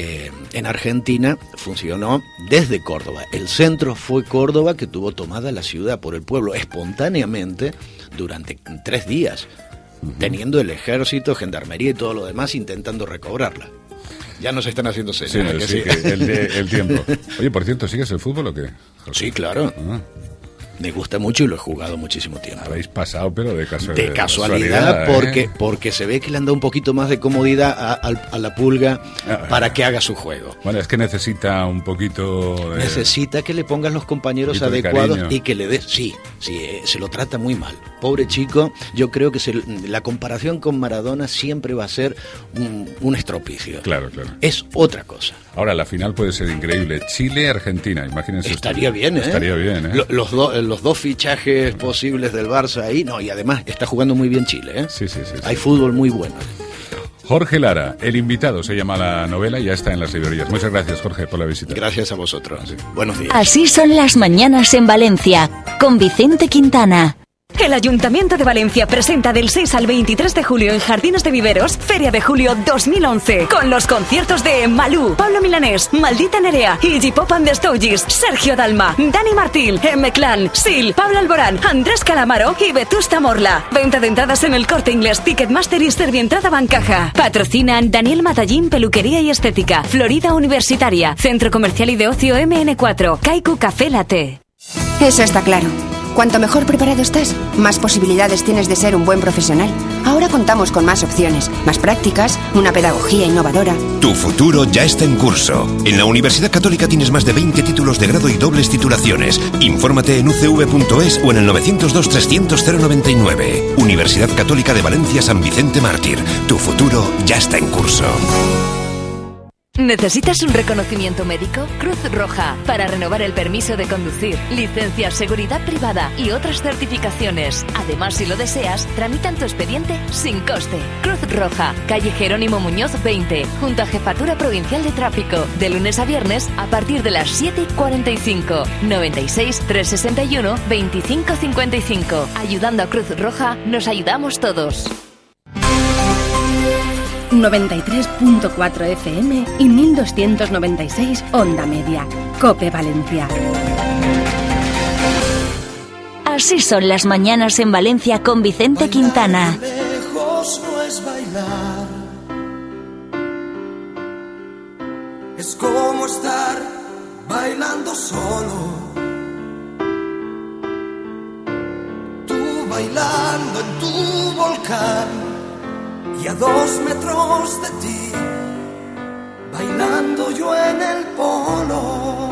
eh, en Argentina funcionó desde Córdoba. El centro fue Córdoba que tuvo tomada la ciudad por el pueblo espontáneamente durante tres días, teniendo el ejército, gendarmería y todo lo demás intentando recobrarla. Ya nos están haciendo señas. ¿a que sí, sí? que el, de- el tiempo. Oye, por cierto, ¿sigues el fútbol o qué? Sí, claro. Ah. Me gusta mucho y lo he jugado muchísimo tiempo. Habéis pasado, pero de, casu- De casualidad, ¿eh? porque, porque se ve que le han dado un poquito más de comodidad a, la pulga para que haga su juego. Bueno, es que necesita un poquito... de- Necesita que le pongan los compañeros adecuados y que le dé. Sí, sí, eh, se lo trata muy mal. Pobre chico, yo creo que se- la comparación con Maradona siempre va a ser un, un estropicio. Claro, claro. Es otra cosa. Ahora, la final puede ser increíble. Chile-Argentina, imagínense. Estaría bien, ¿eh? Estaría bien, ¿eh? Lo- Los, do- eh, los dos fichajes posibles del Barça ahí, no, y además está jugando muy bien Chile, ¿eh? Sí, sí, sí. Hay fútbol muy bueno. Jorge Lara, el invitado, se llama la novela y ya está en las librerías. Muchas gracias, Jorge, por la visita. Gracias a vosotros. Buenos días. Así son las mañanas en Valencia, con Vicente Quintana. El Ayuntamiento de Valencia presenta del 6 al 23 de julio en Jardines de Viveros Feria de Julio 2011 con los conciertos de Malú, Pablo Milanés, Maldita Nerea, Iggy Pop and the Stooges, Sergio Dalma, Dani Martín, M Clan, Sil, Pablo Alborán, Andrés Calamaro y Vetusta Morla. Venta de entradas en el Corte Inglés, Ticketmaster y Servientrada Bancaja. Patrocinan Daniel Matallín Peluquería y Estética, Florida Universitaria, Centro Comercial y de Ocio MN4, Kaiku Café Latte. Eso está claro. Cuanto mejor preparado estás, más posibilidades tienes de ser un buen profesional. Ahora contamos con más opciones, más prácticas, una pedagogía innovadora. Tu futuro ya está en curso. En la Universidad Católica tienes más de 20 títulos de grado y dobles titulaciones. Infórmate en ucv.es o en el 902 300 099. Universidad Católica de Valencia San Vicente Mártir. Tu futuro ya está en curso. ¿Necesitas un reconocimiento médico? Cruz Roja, para renovar el permiso de conducir, licencia, seguridad privada y otras certificaciones. Además, si lo deseas, tramitan tu expediente sin coste. Cruz Roja, calle Jerónimo Muñoz 20, junto a Jefatura Provincial de Tráfico, de lunes a viernes a partir de las 7 y 45. 96 361 2555. Ayudando a Cruz Roja, nos ayudamos todos. 93.4 FM y 1296 Onda Media. Cope Valencia. Así son las mañanas en Valencia con Vicente Quintana. Lejos no es bailar. Es como estar bailando solo. Tú bailando en tu volcán y a dos metros de ti, bailando yo en el polo.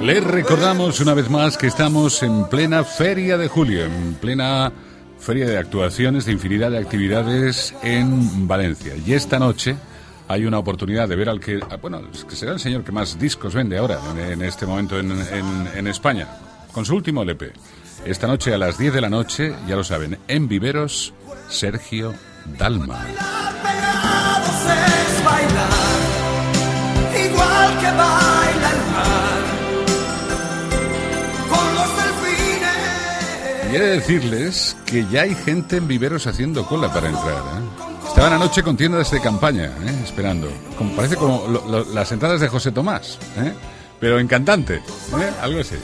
Les recordamos una vez más que estamos en plena Feria de Julio, en plena Feria de actuaciones, de infinidad de actividades en Valencia. Y esta noche hay una oportunidad de ver al que, ah, bueno, que será el señor que más discos vende ahora, en, este momento en, en, en España, con su último LP. Esta noche a las 10 de la noche, ya lo saben, en Viveros, Sergio Dalma. Igual que baila el mar, con los delfines. Y he de decirles que ya hay gente en Viveros haciendo cola para entrar. ¿eh? Estaban anoche con tiendas de campaña, ¿eh? esperando. Como, parece como lo- lo- las entradas de José Tomás, ¿eh? pero en cantante, algo así.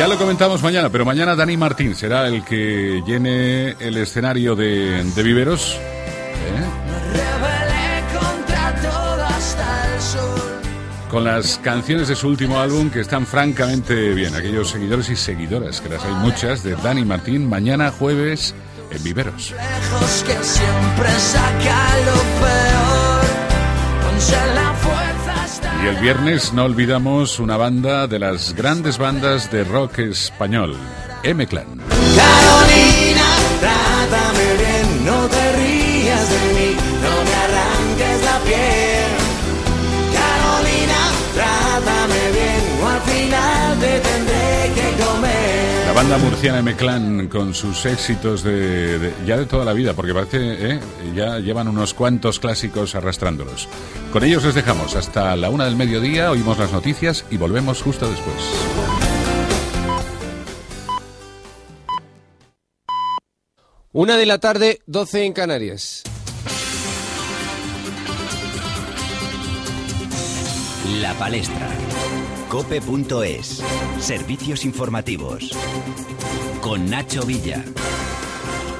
Ya lo comentamos mañana, pero mañana Dani Martín será el que llene el escenario de, de Viveros. ¿eh? Con las canciones de su último álbum que están francamente bien. Aquellos seguidores y seguidoras, que las hay muchas, de Dani Martín, mañana jueves en Viveros. Lejos que siempre saca lo peor. Y el viernes no olvidamos una banda de las grandes bandas de rock español, M-Clan. La banda murciana M-Clan con sus éxitos de, de- ya de toda la vida, porque parece, ¿eh? ya llevan unos cuantos clásicos arrastrándolos. Con ellos les dejamos hasta la una del mediodía, oímos las noticias y volvemos justo después. Una de la tarde, 12 en Canarias. La palestra. Cope.es. Servicios informativos. Con Nacho Villa.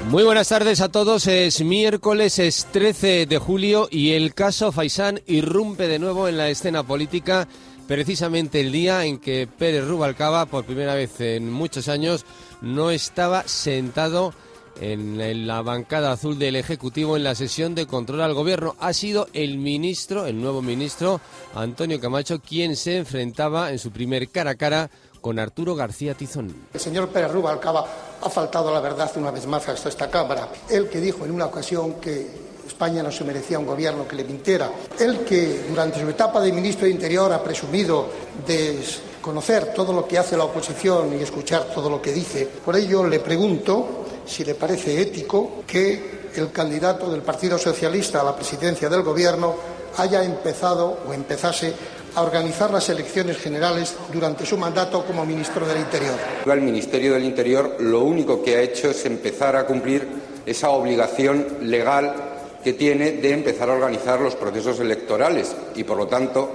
Muy buenas tardes a todos. Es miércoles, es 13 de julio y el caso Faisán irrumpe de nuevo en la escena política, precisamente el día en que Pérez Rubalcaba, por primera vez en muchos años, no estaba sentado en en la bancada azul del Ejecutivo en la sesión de control al gobierno. Ha sido el ministro, el nuevo ministro, Antonio Camacho, quien se enfrentaba en su primer cara a cara con Arturo García Tizón. El señor Pérez Rubalcaba ha faltado la verdad una vez más hasta esta Cámara. Él que dijo en una ocasión que España no se merecía un gobierno que le mintiera. Él que durante su etapa de ministro de Interior ha presumido de conocer todo lo que hace la oposición y escuchar todo lo que dice. Por ello le pregunto si le parece ético que el candidato del Partido Socialista a la presidencia del gobierno haya empezado o empezase a organizar las elecciones generales durante su mandato como ministro del Interior. El Ministerio del Interior lo único que ha hecho es empezar a cumplir esa obligación legal que tiene de empezar a organizar los procesos electorales y, por lo tanto,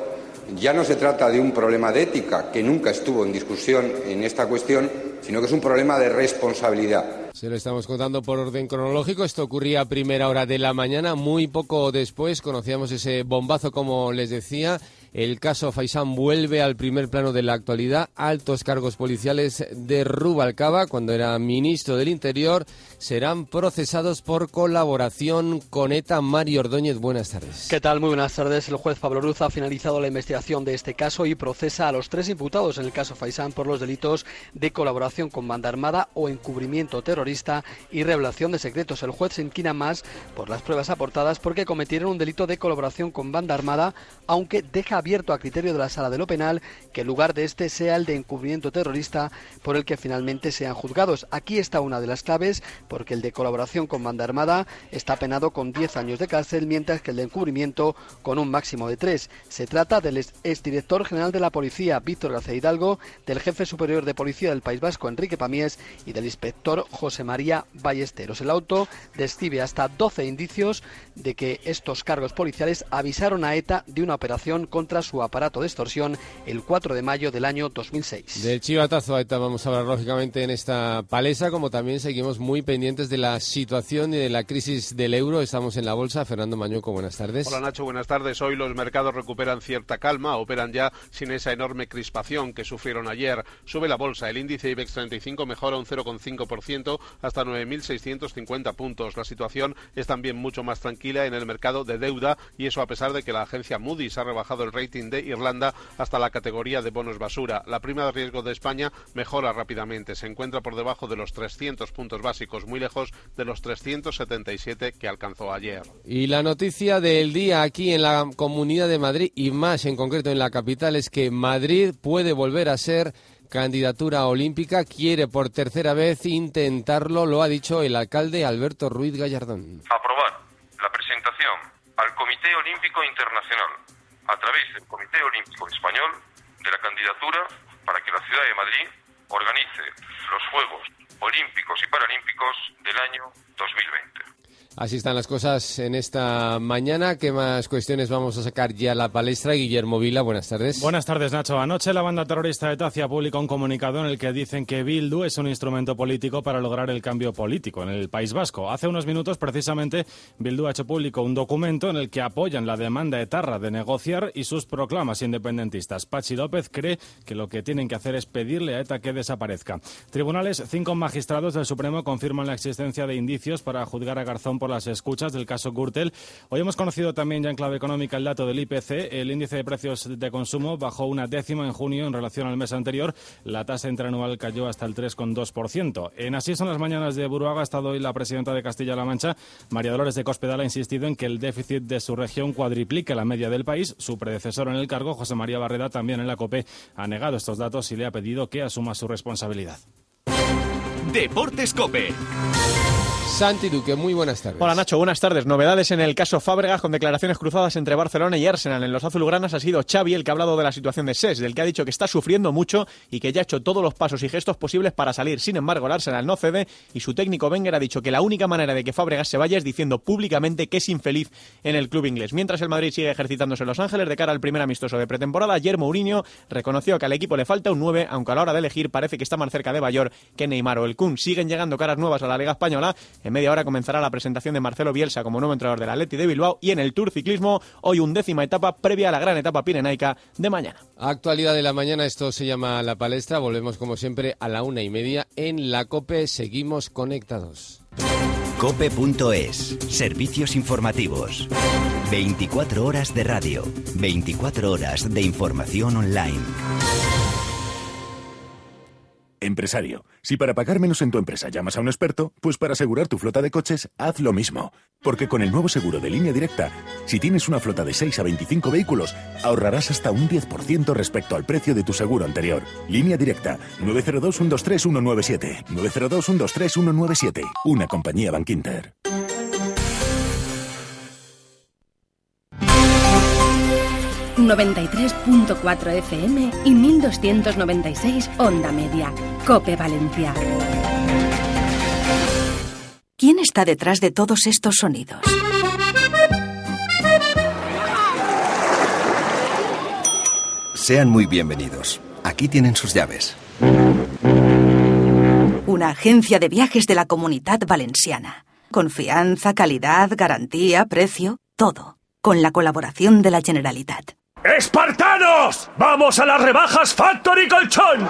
ya no se trata de un problema de ética, que nunca estuvo en discusión en esta cuestión, sino que es un problema de responsabilidad. Se lo estamos contando por orden cronológico. Esto ocurría a primera hora de la mañana. Muy poco después conocíamos ese bombazo, como les decía. El caso Faisán vuelve al primer plano de la actualidad. Altos cargos policiales de Rubalcaba, cuando era ministro del Interior, serán procesados por colaboración con ETA. Mario Ordóñez, buenas tardes. ¿Qué tal? Muy buenas tardes. El juez Pablo Ruz ha finalizado la investigación de este caso y procesa a los tres imputados en el caso Faisán por los delitos de colaboración con banda armada o encubrimiento terrorista y revelación de secretos. El juez se inquina más por las pruebas aportadas porque cometieron un delito de colaboración con banda armada, aunque deja abierto a criterio de la sala de lo penal que el lugar de este sea el de encubrimiento terrorista por el que finalmente sean juzgados. Aquí está una de las claves porque el de colaboración con banda armada está penado con 10 años de cárcel, mientras que el de encubrimiento con un máximo de 3. Se trata del exdirector general de la policía, Víctor García Hidalgo, del jefe superior de policía del País Vasco, Enrique Pamies, y del inspector José María Ballesteros. El auto describe hasta 12 indicios de que estos cargos policiales avisaron a ETA de una operación contra su aparato de extorsión el 4 de mayo del año 2006. Del chivatazo a ETA vamos a hablar lógicamente en esta palesa, como también seguimos muy pendientes de la situación y de la crisis del euro. Estamos en la bolsa. Fernando Mañuco, buenas tardes. Hola Nacho, buenas tardes. Hoy los mercados recuperan cierta calma, operan ya sin esa enorme crispación que sufrieron ayer. Sube la bolsa, el índice IBEX 35 mejora un 0,5% hasta 9.650 puntos. La situación es también mucho más tranquila en el mercado de deuda y eso a pesar de que la agencia Moody's ha rebajado el rating de Irlanda hasta la categoría de bonos basura. La prima de riesgo de España mejora rápidamente, se encuentra por debajo de los 300 puntos básicos, muy lejos de los 377 que alcanzó ayer. Y la noticia del día aquí en la Comunidad de Madrid y más en concreto en la capital es que Madrid puede volver a ser candidatura olímpica, quiere por tercera vez intentarlo, lo ha dicho el alcalde Alberto Ruiz Gallardón. Aprobar la presentación al Comité Olímpico Internacional a través del Comité Olímpico Español de la candidatura para que la ciudad de Madrid organice los Juegos Olímpicos y Paralímpicos del año 2020. Así están las cosas en esta mañana. ¿Qué más cuestiones vamos a sacar ya a la palestra? Guillermo Vila, buenas tardes. Buenas tardes, Nacho. Anoche la banda terrorista ETA hacía público un comunicado en el que dicen que Bildu es un instrumento político para lograr el cambio político en el País Vasco. Hace unos minutos, precisamente, Bildu ha hecho público un documento en el que apoyan la demanda etarra de negociar y sus proclamas independentistas. Pachi López cree que lo que tienen que hacer es pedirle a ETA que desaparezca. Tribunales, cinco magistrados del Supremo confirman la existencia de indicios para juzgar a Garzón por las escuchas del caso Gürtel. Hoy hemos conocido también ya en clave económica el dato del IPC. El índice de precios de consumo bajó una décima en junio en relación al mes anterior. La tasa interanual cayó hasta el 3,2%. En Así son las mañanas de Buruaga ha estado hoy la presidenta de Castilla-La Mancha, María Dolores de Cospedal, ha insistido en que el déficit de su región cuadriplique la media del país. Su predecesor en el cargo, José María Barreda, también en la COPE, ha negado estos datos y le ha pedido que asuma su responsabilidad. Deportes Cope. Santi Duque, muy buenas tardes. Hola Nacho, buenas tardes. Novedades en el caso Fábregas con declaraciones cruzadas entre Barcelona y Arsenal. En los azulgranas ha sido Xavi el que ha hablado de la situación de SES, del que ha dicho que está sufriendo mucho y que ya ha hecho todos los pasos y gestos posibles para salir. Sin embargo, el Arsenal no cede y su técnico Wenger ha dicho que la única manera de que Fábregas se vaya es diciendo públicamente que es infeliz en el club inglés. Mientras el Madrid sigue ejercitándose en Los Ángeles de cara al primer amistoso de pretemporada, ayer Mourinho reconoció que al equipo le falta un 9, aunque a la hora de elegir parece que está más cerca de Bayor que Neymar o el Kun. Siguen llegando caras nuevas a la Liga Española. En media hora comenzará la presentación de Marcelo Bielsa como nuevo entrenador del Atleti de Bilbao y en el Tour Ciclismo hoy undécima etapa previa a la gran etapa pirenaica de mañana. Actualidad de la mañana, esto se llama La Palestra. Volvemos como siempre a la una y media en la COPE. Seguimos conectados. Cope.es. Servicios informativos. 24 horas de radio. 24 horas de información online. Empresario, si para pagar menos en tu empresa llamas a un experto, pues para asegurar tu flota de coches, haz lo mismo. Porque con el nuevo seguro de línea directa, si tienes una flota de 6 a 25 vehículos, ahorrarás hasta un 10% respecto al precio de tu seguro anterior. Línea directa, 902-123-197. 902-123-197. Una compañía Bankinter. 93.4 FM y 1296 Onda Media. Cope Valencia. ¿Quién está detrás de todos estos sonidos? Sean muy bienvenidos. Aquí tienen sus llaves. Una agencia de viajes de la comunidad valenciana. Confianza, calidad, garantía, precio, todo. Con la colaboración de la Generalitat. ¡Espartanos! ¡Vamos a las rebajas Factory Colchón!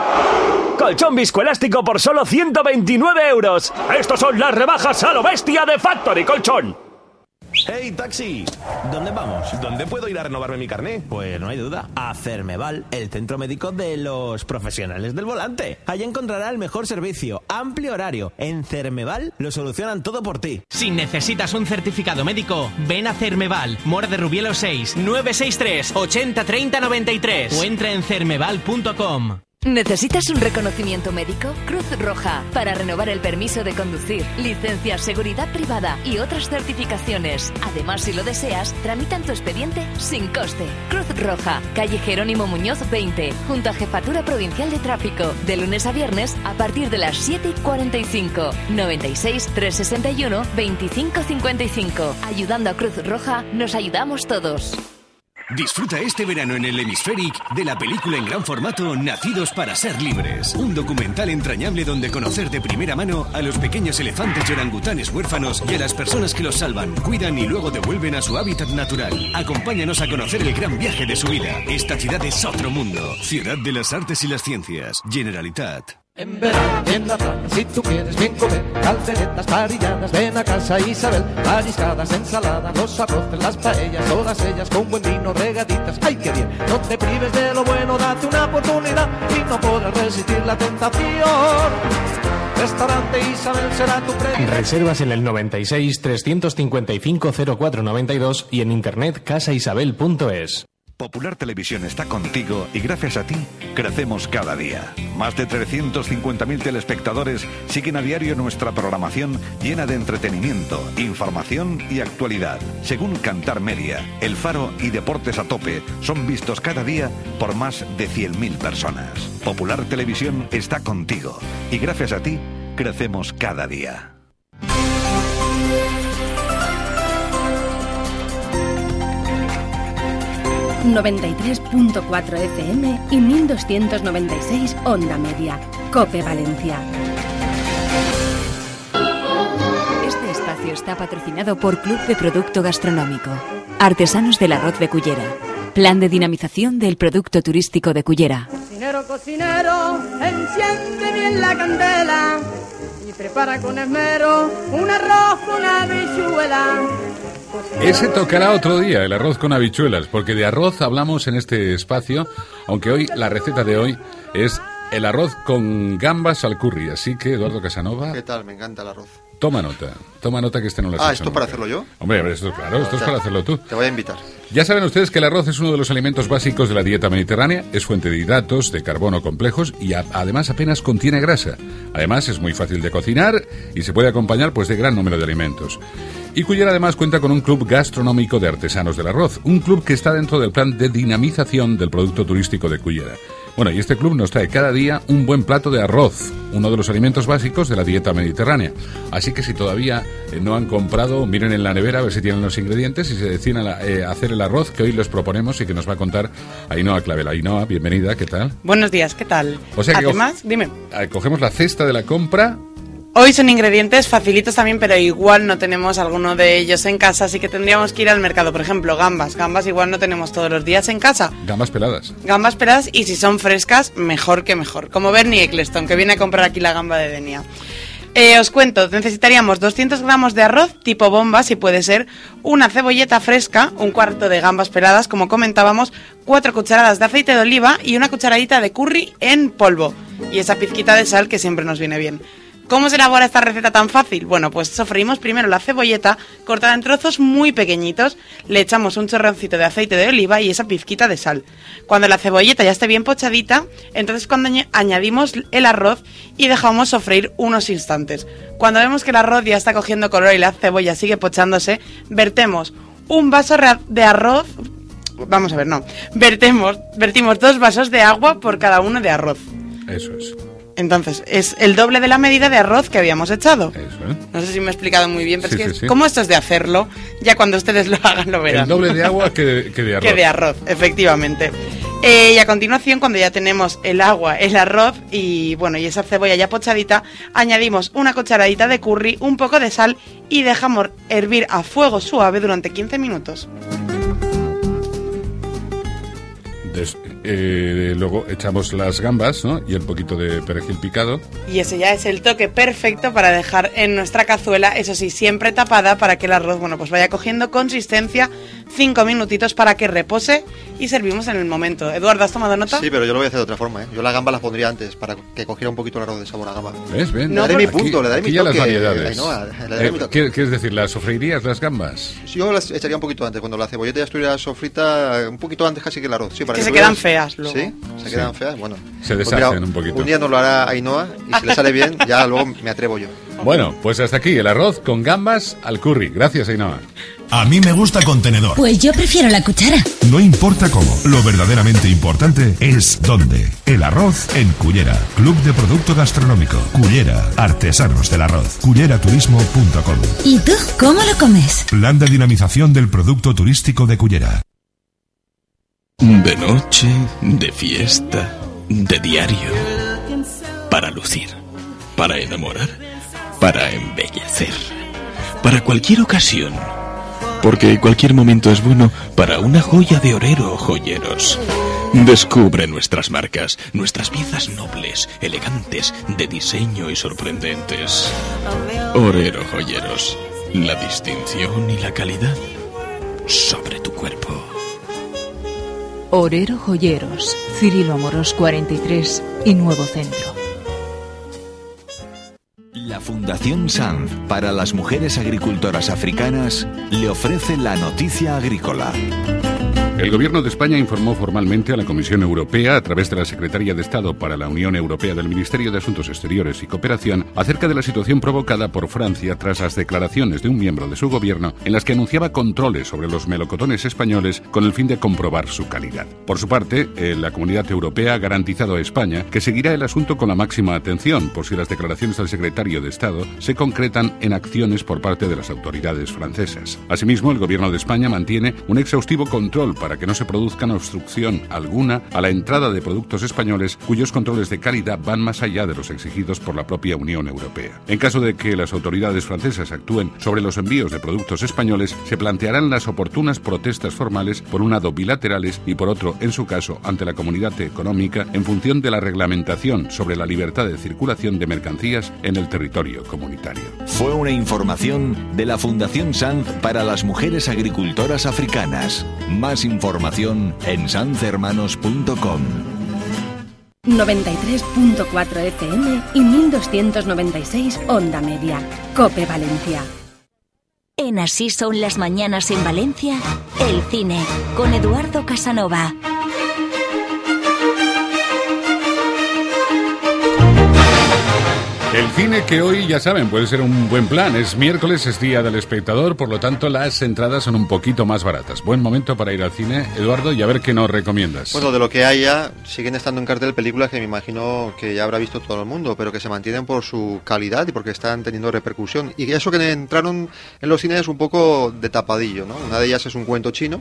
Colchón viscoelástico por solo 129 euros. Estos son las rebajas a lo bestia de Factory Colchón. ¡Hey, taxi! ¿Dónde vamos? ¿Dónde puedo ir a renovarme mi carné? Pues no hay duda. A Cermeval, el centro médico de los profesionales del volante. Allí encontrará el mejor servicio, amplio horario. En Cermeval lo solucionan todo por ti. Si necesitas un certificado médico, ven a Cermeval, Mora de Rubielo 6, 963 80 30 93 o entra en cermeval.com. ¿Necesitas un reconocimiento médico? Cruz Roja, para renovar el permiso de conducir, licencia, seguridad privada y otras certificaciones. Además, si lo deseas, tramitan tu expediente sin coste. Cruz Roja, calle Jerónimo Muñoz 20, junto a Jefatura Provincial de Tráfico, de lunes a viernes a partir de las 7 y 45. 96 361 2555. Ayudando a Cruz Roja, nos ayudamos todos. Disfruta este verano en el Hemispheric de la película en gran formato Nacidos para ser libres. Un documental entrañable donde conocer de primera mano a los pequeños elefantes y orangutanes huérfanos y a las personas que los salvan, cuidan y luego devuelven a su hábitat natural. Acompáñanos a conocer el gran viaje de su vida. Esta ciudad es otro mundo. Ciudad de las artes y las ciencias. Generalitat. En verano, en la playa, si tú quieres bien comer, calceretas parilladas, ven a casa Isabel, mariscadas, ensaladas, los arroces, las paellas, todas ellas con buen vino, regaditas, ¡ay qué bien! No te prives de lo bueno, date una oportunidad y no podrás resistir la tentación. Restaurante Isabel será tu premio. Reservas en el 96 355 0492 y en internet casaisabel.es. Popular Televisión está contigo y gracias a ti crecemos cada día. Más de 350.000 telespectadores siguen a diario nuestra programación llena de entretenimiento, información y actualidad. Según Cantar Media, El Faro y Deportes a Tope son vistos cada día por más de 100.000 personas. Popular Televisión está contigo y gracias a ti crecemos cada día. 93.4 FM y 1296 Onda Media. Cope Valencia. Este espacio está patrocinado por Club de Producto Gastronómico. Artesanos del Arroz de Cullera. Plan de dinamización del producto turístico de Cullera. Cocinero, cocinero, enciende bien la candela y prepara con esmero un arroz con habichuela. Ese tocará otro día, el arroz con habichuelas, porque de arroz hablamos en este espacio, aunque hoy la receta de hoy es el arroz con gambas al curry. Así que, Eduardo Casanova, ¿Qué tal? Me encanta el arroz. toma nota. Toma nota que este no lo has Ah, hecho ¿esto para nunca. hacerlo yo? Hombre, a ver, esto, claro, esto es Ya. para hacerlo tú. Te voy a invitar. Ya saben ustedes que el arroz es uno de los alimentos básicos de la dieta mediterránea, es fuente de hidratos, de carbono complejos y a- además apenas contiene grasa. Además es muy fácil de cocinar y se puede acompañar pues de gran número de alimentos. Y Cullera además cuenta con un club gastronómico de artesanos del arroz, un club que está dentro del plan de dinamización del producto turístico de Cullera. Bueno, y este club nos trae cada día un buen plato de arroz, uno de los alimentos básicos de la dieta mediterránea. Así que si todavía eh, no han comprado, miren en la nevera a ver si tienen los ingredientes y se deciden a eh, a hacer el arroz que hoy les proponemos y que nos va a contar Ainhoa Clavel. Ainhoa, bienvenida, ¿qué tal? Buenos días, ¿qué tal? O sea que Además, dime, Eh, Cogemos la cesta de la compra. Hoy son ingredientes facilitos también, pero igual no tenemos alguno de ellos en casa, así que tendríamos que ir al mercado. Por ejemplo, gambas. Gambas igual no tenemos todos los días en casa. Gambas peladas. Gambas peladas y si son frescas, mejor que mejor. Como Bernie Eccleston, que viene a comprar aquí la gamba de Denia. Eh, os cuento, necesitaríamos 200 gramos de arroz tipo bomba, si puede ser, una cebolleta fresca, un cuarto de gambas peladas, como comentábamos, cuatro cucharadas de aceite de oliva y una cucharadita de curry en polvo. Y esa pizquita de sal que siempre nos viene bien. ¿Cómo se elabora esta receta tan fácil? Bueno, pues sofreímos primero la cebolleta cortada en trozos muy pequeñitos, le echamos un chorroncito de aceite de oliva y esa pizquita de sal. Cuando la cebolleta ya esté bien pochadita, entonces cuando añ- añadimos el arroz y dejamos sofreír unos instantes. Cuando vemos que el arroz ya está cogiendo color y la cebolla sigue pochándose, vertemos un vaso de arroz vamos a ver, no, vertemos, vertimos dos vasos de agua por cada uno de arroz. Eso es. Entonces, es el doble de la medida de arroz que habíamos echado. Eso, ¿eh? No sé si me he explicado muy bien, pero Sí, es que sí, sí. como esto es de hacerlo, ya cuando ustedes lo hagan lo verán. El doble de agua que de, que de arroz. Que de arroz, efectivamente. Eh, y a continuación, cuando ya tenemos el agua, el arroz y bueno, y esa cebolla ya pochadita, añadimos una cucharadita de curry, un poco de sal y dejamos hervir a fuego suave durante 15 minutos. Des- eh, luego echamos las gambas ¿no? y el poquito de perejil picado. Y ese ya es el toque perfecto para dejar en nuestra cazuela, eso sí, siempre tapada para que el arroz, bueno, pues vaya cogiendo consistencia, cinco minutitos para que repose y servimos en el momento. Eduardo, ¿has tomado nota? Sí, pero yo lo voy a hacer de otra forma, ¿eh? Yo la gamba las pondría antes para que cogiera un poquito el arroz de sabor a gamba. ¿Ves? ¿Ven? Le daré mi Aquí- punto, le daré aquí mi ya toque. las variedades. Le daré Eh, mi toque. ¿qué- ¿Quieres decir, las sofreirías, las gambas? Sí, Yo las echaría un poquito antes, cuando la cebolleta ya estuviera sofrita, eh, un poquito antes casi que el arroz. Sí, para Que se tuvieras- quedan feas luego. Sí, se Sí. quedan feas, bueno. Se Pues deshacen mira, un poquito. Un día nos lo hará Ainhoa y si le sale bien, ya luego me atrevo yo. Bueno, pues hasta aquí el arroz con gambas al curry. Gracias, Ainhoa. A mí me gusta con tenedor. Pues yo prefiero la cuchara. No importa cómo, lo verdaderamente importante es dónde. El arroz en Cullera. Club de Producto Gastronómico. Cullera. Artesanos del arroz. culleraturismo.com. ¿Y tú cómo lo comes? Plan de dinamización del producto turístico de Cullera. De noche, de fiesta, de diario. Para lucir, para enamorar, para embellecer. Para cualquier ocasión. Porque cualquier momento es bueno para una joya de orero, joyeros. Descubre nuestras marcas, nuestras piezas nobles, elegantes, de diseño y sorprendentes. Orero Joyeros, la distinción y la calidad sobre tu cuerpo. Orero Joyeros, Cirilo Amorós 43 y Nuevo Centro. La Fundación Sanz para las mujeres agricultoras africanas le ofrece la noticia agrícola. El Gobierno de España informó formalmente a la Comisión Europea, a través de la Secretaría de Estado para la Unión Europea del Ministerio de Asuntos Exteriores y Cooperación, acerca de la situación provocada por Francia tras las declaraciones de un miembro de su gobierno en las que anunciaba controles sobre los melocotones españoles con el fin de comprobar su calidad. Por su parte, eh, la Comunidad Europea ha garantizado a España que seguirá el asunto con la máxima atención por si las declaraciones del secretario de Estado se concretan en acciones por parte de las autoridades francesas. Asimismo, el Gobierno de España mantiene un exhaustivo control que no se produzca obstrucción alguna a la entrada de productos españoles cuyos controles de calidad van más allá de los exigidos por la propia Unión Europea. En caso de que las autoridades francesas actúen sobre los envíos de productos españoles, se plantearán las oportunas protestas formales, por un lado bilaterales y por otro, en su caso, ante la comunidad económica, en función de la reglamentación sobre la libertad de circulación de mercancías en el territorio comunitario. Fue una información de la Fundación Sanz para las mujeres agricultoras africanas. Más información en sanzhermanos.com. 93.4 FM y 1296 Onda Media. Cope Valencia. En Así son las mañanas en Valencia, el cine, con Eduardo Casanova. El cine que hoy, ya saben, puede ser un buen plan. Es miércoles, es día del espectador, por lo tanto las entradas son un poquito más baratas. Buen momento para ir al cine, Eduardo, y a ver qué nos recomiendas. Bueno, de lo que haya, siguen estando en cartel películas que me imagino que ya habrá visto todo el mundo, pero que se mantienen por su calidad y porque están teniendo repercusión. Y eso que entraron en los cines un poco de tapadillo, ¿no? Una de ellas es un cuento chino.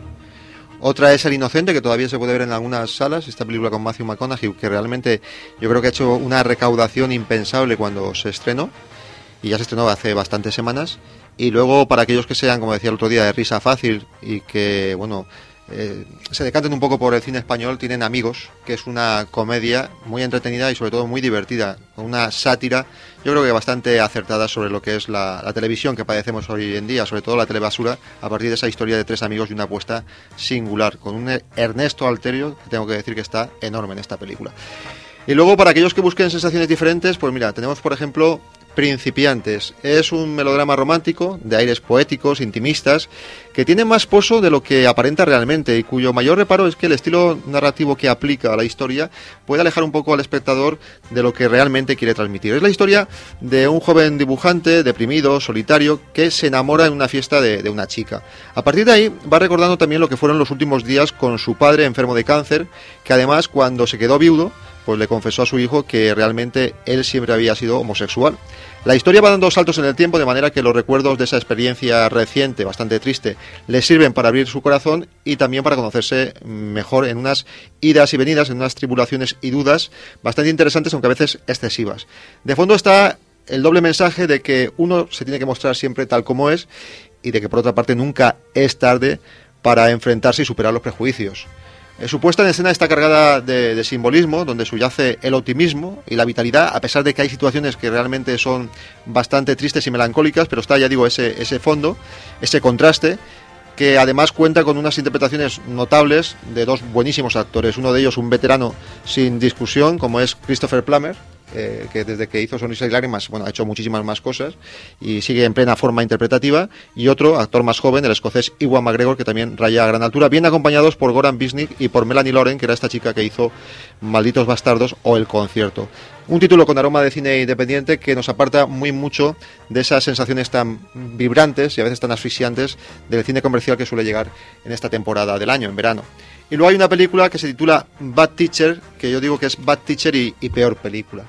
Otra es El Inocente, que todavía se puede ver en algunas salas, esta película con Matthew McConaughey, que realmente yo creo que ha hecho una recaudación impensable cuando se estrenó, y ya se estrenó hace bastantes semanas. Y luego, para aquellos que sean, como decía el otro día, de risa fácil y que, bueno, eh, se decanten un poco por el cine español, tienen Amigos, que es una comedia muy entretenida y sobre todo muy divertida, con una sátira, yo creo que bastante acertada sobre lo que es la, la televisión que padecemos hoy en día, sobre todo la telebasura, a partir de esa historia de tres amigos y una apuesta singular, con un Ernesto Alterio, que tengo que decir que está enorme en esta película. Y luego, para aquellos que busquen sensaciones diferentes, pues mira, tenemos por ejemplo Principiantes. Es un melodrama romántico, de aires poéticos, intimistas, que tiene más pozo de lo que aparenta realmente y cuyo mayor reparo es que el estilo narrativo que aplica a la historia puede alejar un poco al espectador de lo que realmente quiere transmitir. Es la historia de un joven dibujante, deprimido, solitario, que se enamora en una fiesta de, de una chica. A partir de ahí va recordando también lo que fueron los últimos días con su padre enfermo de cáncer, que además cuando se quedó viudo, pues le confesó a su hijo que realmente él siempre había sido homosexual. La historia va dando saltos en el tiempo de manera que los recuerdos de esa experiencia reciente, bastante triste, le sirven para abrir su corazón y también para conocerse mejor en unas idas y venidas, en unas tribulaciones y dudas bastante interesantes, aunque a veces excesivas. De fondo está el doble mensaje de que uno se tiene que mostrar siempre tal como es y de que por otra parte nunca es tarde para enfrentarse y superar los prejuicios. Eh, su puesta en escena está cargada de, simbolismo, donde subyace el optimismo y la vitalidad, a pesar de que hay situaciones que realmente son bastante tristes y melancólicas, pero está, ya digo, ese fondo, ese contraste, que además cuenta con unas interpretaciones notables de dos buenísimos actores. Uno de ellos, un veterano sin discusión, como es Christopher Plummer, eh, que desde que hizo Sonrisa y Lágrimas, bueno, ha hecho muchísimas más cosas y sigue en plena forma interpretativa. Y otro, actor más joven, el escocés Iwan McGregor, que también raya a gran altura, bien acompañados por Goran Bisnick y por Melanie Loren, que era esta chica que hizo Malditos Bastardos o El Concierto. Un título con aroma de cine independiente que nos aparta muy mucho de esas sensaciones tan vibrantes y a veces tan asfixiantes del cine comercial que suele llegar en esta temporada del año, en verano. Y luego hay una película que se titula Bad Teacher, que yo digo que es Bad Teacher y, y peor película.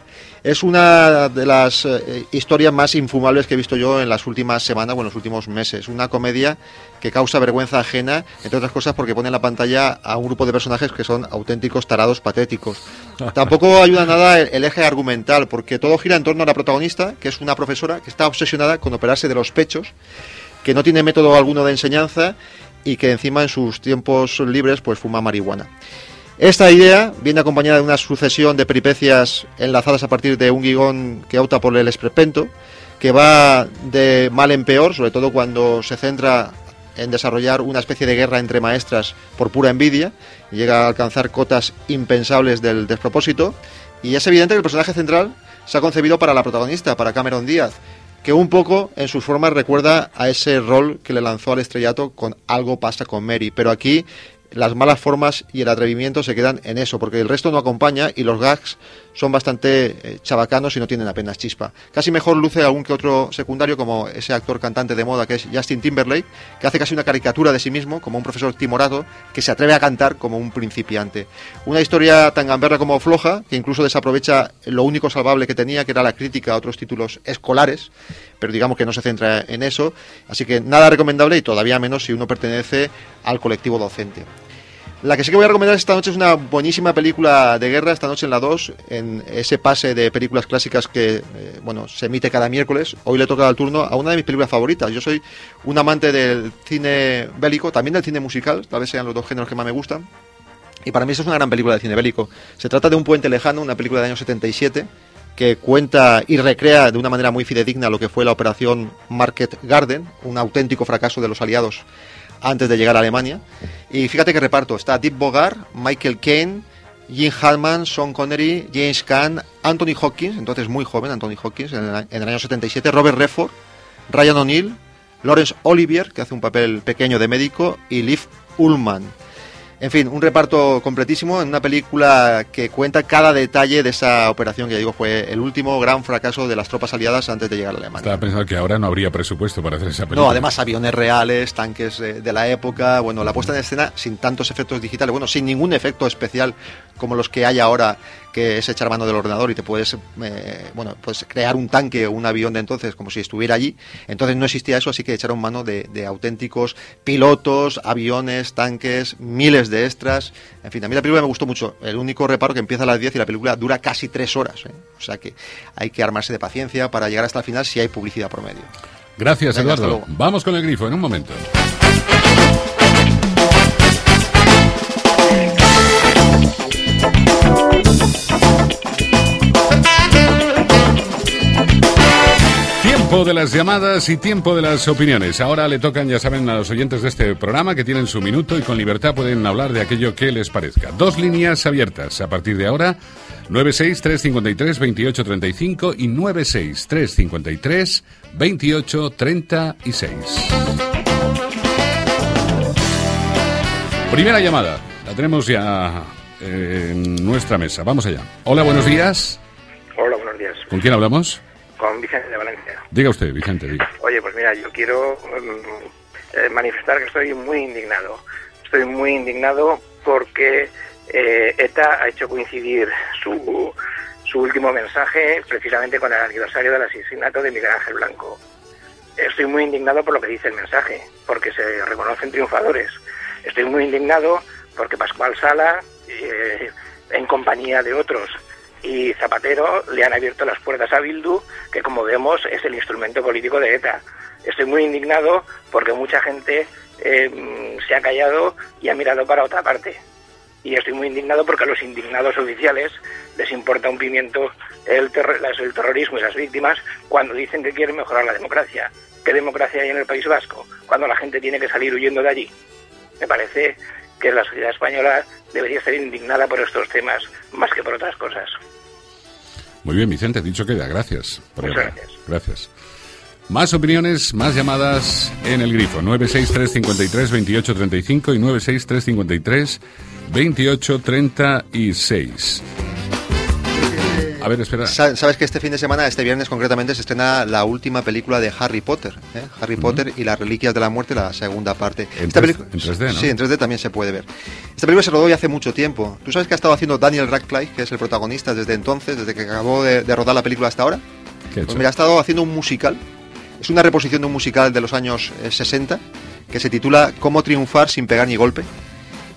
Es una de las eh, historias más infumables que he visto yo en las últimas semanas o en los últimos meses. Una comedia que causa vergüenza ajena, entre otras cosas porque pone en la pantalla a un grupo de personajes que son auténticos tarados patéticos. Tampoco ayuda nada el, el eje argumental, porque todo gira en torno a la protagonista, que es una profesora que está obsesionada con operarse de los pechos, que no tiene método alguno de enseñanza y que encima en sus tiempos libres pues fuma marihuana. Esta idea viene acompañada de una sucesión de peripecias enlazadas a partir de un guion que opta por el esperpento, que va de mal en peor, sobre todo cuando se centra en desarrollar una especie de guerra entre maestras por pura envidia, llega a alcanzar cotas impensables del despropósito, y es evidente que el personaje central se ha concebido para la protagonista, para Cameron Díaz, que un poco en sus formas recuerda a ese rol que le lanzó al estrellato con Algo pasa con Mary, pero aquí las malas formas y el atrevimiento se quedan en eso, porque el resto no acompaña y los gags son bastante eh, chabacanos y no tienen apenas chispa. Casi mejor luce algún que otro secundario, como ese actor cantante de moda que es Justin Timberlake, que hace casi una caricatura de sí mismo, como un profesor timorato, que se atreve a cantar como un principiante. Una historia tan gamberra como floja, que incluso desaprovecha lo único salvable que tenía, que era la crítica a otros títulos escolares, pero digamos que no se centra en eso. Así que nada recomendable y todavía menos si uno pertenece al colectivo docente. La que sí que voy a recomendar esta noche es una buenísima película de guerra, esta noche en la 2, en ese pase de películas clásicas que, eh, bueno, se emite cada miércoles. Hoy le toca el turno a una de mis películas favoritas. Yo soy un amante del cine bélico, también del cine musical, tal vez sean los dos géneros que más me gustan. Y para mí esa es una gran película de cine bélico. Se trata de Un puente lejano, una película del año 77, que cuenta y recrea de una manera muy fidedigna lo que fue la operación Market Garden, un auténtico fracaso de los aliados antes de llegar a Alemania. Y fíjate que reparto, está Deep Bogart, Michael Caine, Jim Hartman, Sean Connery, James Caan, Anthony Hopkins, entonces muy joven Anthony Hopkins, en el, en el año 77, Robert Redford, Ryan O'Neill, Lawrence Olivier, que hace un papel pequeño de médico, y Liv Ullman. En fin, un reparto completísimo en una película que cuenta cada detalle de esa operación que ya digo fue el último gran fracaso de las tropas aliadas antes de llegar a Alemania. Estaba pensando que ahora no habría presupuesto para hacer esa película. No, además aviones reales, tanques de, de la época, bueno, la puesta en escena sin tantos efectos digitales, bueno, sin ningún efecto especial como los que hay ahora, que es echar mano del ordenador y te puedes, eh, bueno, pues crear un tanque o un avión de entonces como si estuviera allí. Entonces no existía eso, así que echaron mano de, de auténticos pilotos, aviones, tanques, miles de extras. En fin, a mí la película me gustó mucho. El único reparo que empieza a las 10 y la película dura casi 3 horas. ¿eh? O sea que hay que armarse de paciencia para llegar hasta el final si hay publicidad por medio. Gracias, Venga, Eduardo. Vamos con el grifo en un momento. Tiempo de las llamadas y tiempo de las opiniones. Ahora le tocan, ya saben, a los oyentes de este programa que tienen su minuto y con libertad pueden hablar de aquello que les parezca. Dos líneas abiertas a partir de ahora. 963532835 y 963532836. Primera llamada. La tenemos ya en nuestra mesa. Vamos allá. Hola, buenos días. Hola, buenos días. ¿Con quién hablamos? Con Vicente de Valencia. Diga usted, Vicente, diga. Oye, pues mira, yo quiero mm, eh, manifestar que estoy muy indignado. Estoy muy indignado porque eh, ETA ha hecho coincidir su, su último mensaje precisamente con el aniversario del asesinato de Miguel Ángel Blanco. Estoy muy indignado por lo que dice el mensaje, porque se reconocen triunfadores. Estoy muy indignado porque Pascual Sala, eh, en compañía de otros, y Zapatero le han abierto las puertas a Bildu, que como vemos es el instrumento político de ETA. Estoy muy indignado porque mucha gente eh, se ha callado y ha mirado para otra parte. Y estoy muy indignado porque a los indignados oficiales les importa un pimiento el, terror, el terrorismo y las víctimas cuando dicen que quieren mejorar la democracia. ¿Qué democracia hay en el País Vasco? Cuando la gente tiene que salir huyendo de allí. Me parece que la sociedad española debería estar indignada por estos temas más que por otras cosas. Muy bien, Vicente, dicho queda. Gracias. Por Muchas gracias. Gracias. Más opiniones, más llamadas en el grifo. 963532835 y 963532836. A ver, espera. Sa- Sabes que este fin de semana, este viernes concretamente, se estrena la última película de Harry Potter. ¿eh? Harry Potter y las Reliquias de la Muerte, la segunda parte. En Esta 3 pelicu- en 3D, ¿no? Sí, en 3D también se puede ver. Esta película se rodó ya hace mucho tiempo. ¿Tú sabes que ha estado haciendo Daniel Radcliffe, que es el protagonista desde entonces, desde que acabó de, de rodar la película hasta ahora? ¿Qué Pues mira, ha estado haciendo un musical. Es una reposición de un musical de los años eh, 60 que se titula Cómo triunfar sin pegar ni golpe.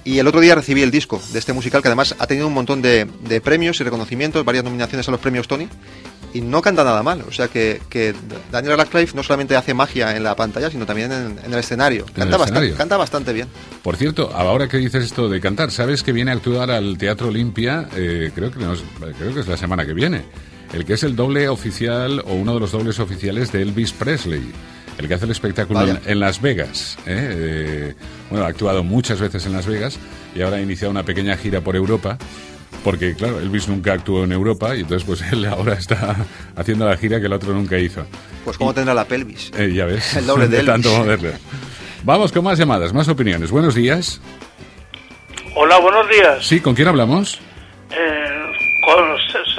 Y el otro día recibí el disco de este musical que además ha tenido un montón de, de premios y reconocimientos, varias nominaciones a los premios Tony. Y no canta nada mal. O sea que, que Daniel Radcliffe no solamente hace magia en la pantalla, sino también en, en el escenario. Canta, bastante, escenario. canta bastante bien. Por cierto, ahora que dices esto de cantar, ¿sabes que viene a actuar al Teatro Olimpia? Eh, creo, que no es- creo que es la semana que viene. El que es el doble oficial o uno de los dobles oficiales de Elvis Presley. El que hace el espectáculo en, Las Vegas. ¿eh? Eh, bueno, ha actuado muchas veces en Las Vegas y ahora ha iniciado una pequeña gira por Europa. Porque, claro, Elvis nunca actuó en Europa y entonces pues él ahora está haciendo la gira que el otro nunca hizo. Pues cómo tendrá la pelvis. Eh, ya ves. El doble de Elvis. tanto moverle. Vamos con más llamadas, más opiniones. Buenos días. Hola, buenos días. Sí, ¿con quién hablamos? Eh,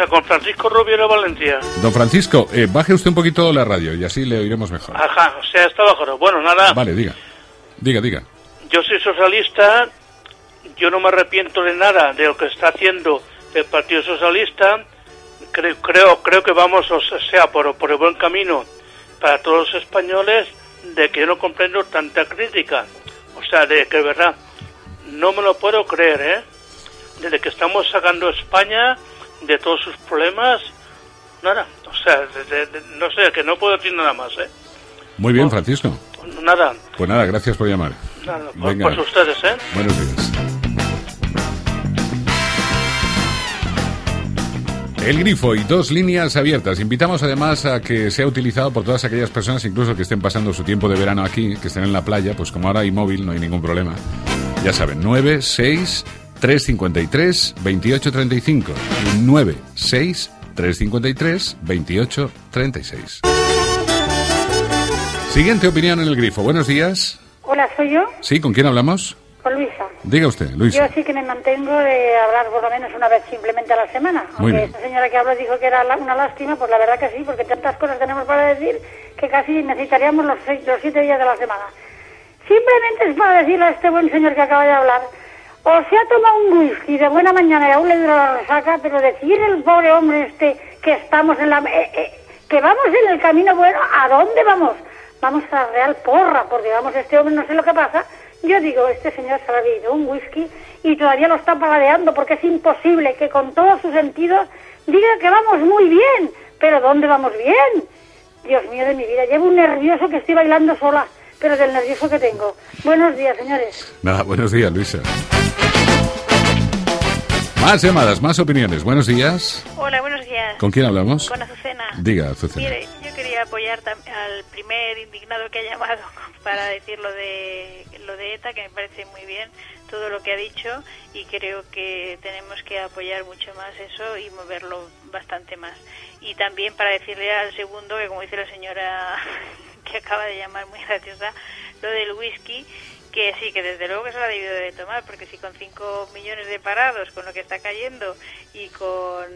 con, Francisco Rubiero Valencia. Don Francisco, eh, baje usted un poquito la radio y así le oiremos mejor. Ajá, o sea, está bajo. Bueno, nada, Vale, diga. Diga, diga. yo soy socialista, yo no me arrepiento de nada de lo que está haciendo el Partido Socialista. Creo, creo, creo que vamos, o sea, por, por el buen camino para todos los españoles, de que yo no comprendo tanta crítica. O sea, de que, verdad, no me lo puedo creer, ¿eh? Desde que estamos sacando a España de todos sus problemas, nada. O sea, de- de- de- no sé, que no puedo decir nada más, ¿eh? Muy bien, Francisco. Nada, Pues nada, gracias por llamar. nada, por, Venga. por ustedes, ¿eh? Buenos días. El grifo y dos líneas abiertas. Invitamos además a que sea utilizado por todas aquellas personas, incluso que estén pasando su tiempo de verano aquí, que estén en la playa, pues como ahora hay móvil, no hay ningún problema. Ya saben, 9, 6, 353, 28, 35. 9, 6, 353, 28, 36. Siguiente opinión en el grifo. Buenos días. Hola, soy yo, Sí, ¿con quién hablamos? con Luisa. Diga usted, Luis. Yo sí que me mantengo de hablar por lo menos una vez simplemente a la semana. Muy Aunque bien. esta señora que habló dijo que era una lástima, pues la verdad que sí, porque tantas cosas tenemos para decir que casi necesitaríamos los, seis, los siete días de la semana. Simplemente es para decirle a este buen señor que acaba de hablar, o se ha tomado un whisky de buena mañana y aún le dura la resaca, pero decir el pobre hombre este que estamos en la... eh, eh, que vamos en el camino bueno, ¿a dónde vamos? Vamos a la Real Porra, porque vamos, este hombre no sé lo que pasa. Yo digo, este señor se ha bebido un whisky y todavía lo está paladeando porque es imposible que con todos sus sentidos diga que vamos muy bien. Pero ¿dónde vamos bien? Dios mío de mi vida, llevo un nervioso que estoy bailando sola, pero del nervioso que tengo. Buenos días, señores. Nada, buenos días, Luisa. Más llamadas, más opiniones. Buenos días. Hola, buenos días. ¿Con quién hablamos? Con Azucena. Diga, Azucena. Mire, yo quería apoyar al primer indignado que ha llamado para decir lo de, lo de ETA, que me parece muy bien todo lo que ha dicho y creo que tenemos que apoyar mucho más eso y moverlo bastante más. Y también para decirle al segundo, que como dice la señora que acaba de llamar muy graciosa, lo del whisky, que sí, que desde luego que se lo ha debido de tomar, porque si con 5 millones de parados, con lo que está cayendo y con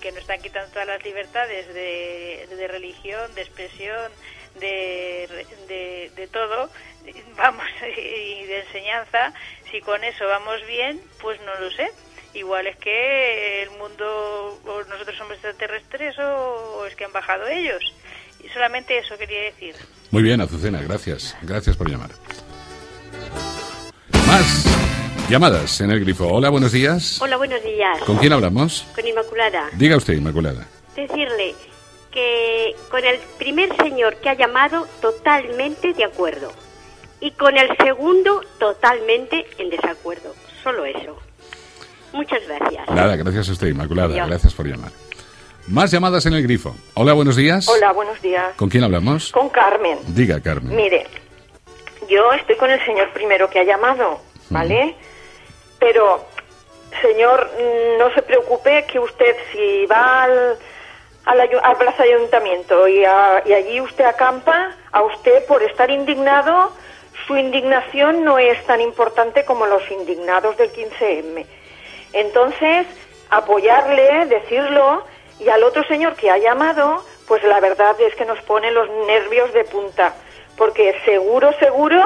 que nos están quitando todas las libertades de, religión, de expresión, de, de, todo, vamos, y de enseñanza, si con eso vamos bien, pues no lo sé. Igual es que el mundo, o nosotros somos extraterrestres o es que han bajado ellos. Y solamente eso quería decir. Muy bien, Azucena, gracias. Gracias por llamar. Más llamadas en el grifo. Hola, buenos días. Hola, buenos días. ¿Con quién hablamos? Con Inmaculada. Diga usted, Inmaculada. Decirle que con el primer señor que ha llamado, totalmente de acuerdo. Y con el segundo, totalmente en desacuerdo. Solo eso. Muchas gracias. Nada, gracias a usted, Inmaculada. Adiós. Gracias por llamar. Más llamadas en el grifo. Hola, buenos días. Hola, buenos días. ¿Con quién hablamos? Con Carmen. Diga, Carmen. Mire, yo estoy con el señor primero que ha llamado, ¿vale? Pero, señor, no se preocupe que usted si va al, al, al plaza de ayuntamiento y, a- y allí usted acampa, a usted por estar indignado, su indignación no es tan importante como los indignados del 15M. Entonces, apoyarle, decirlo, y al otro señor que ha llamado, pues la verdad es que nos pone los nervios de punta, porque seguro, seguro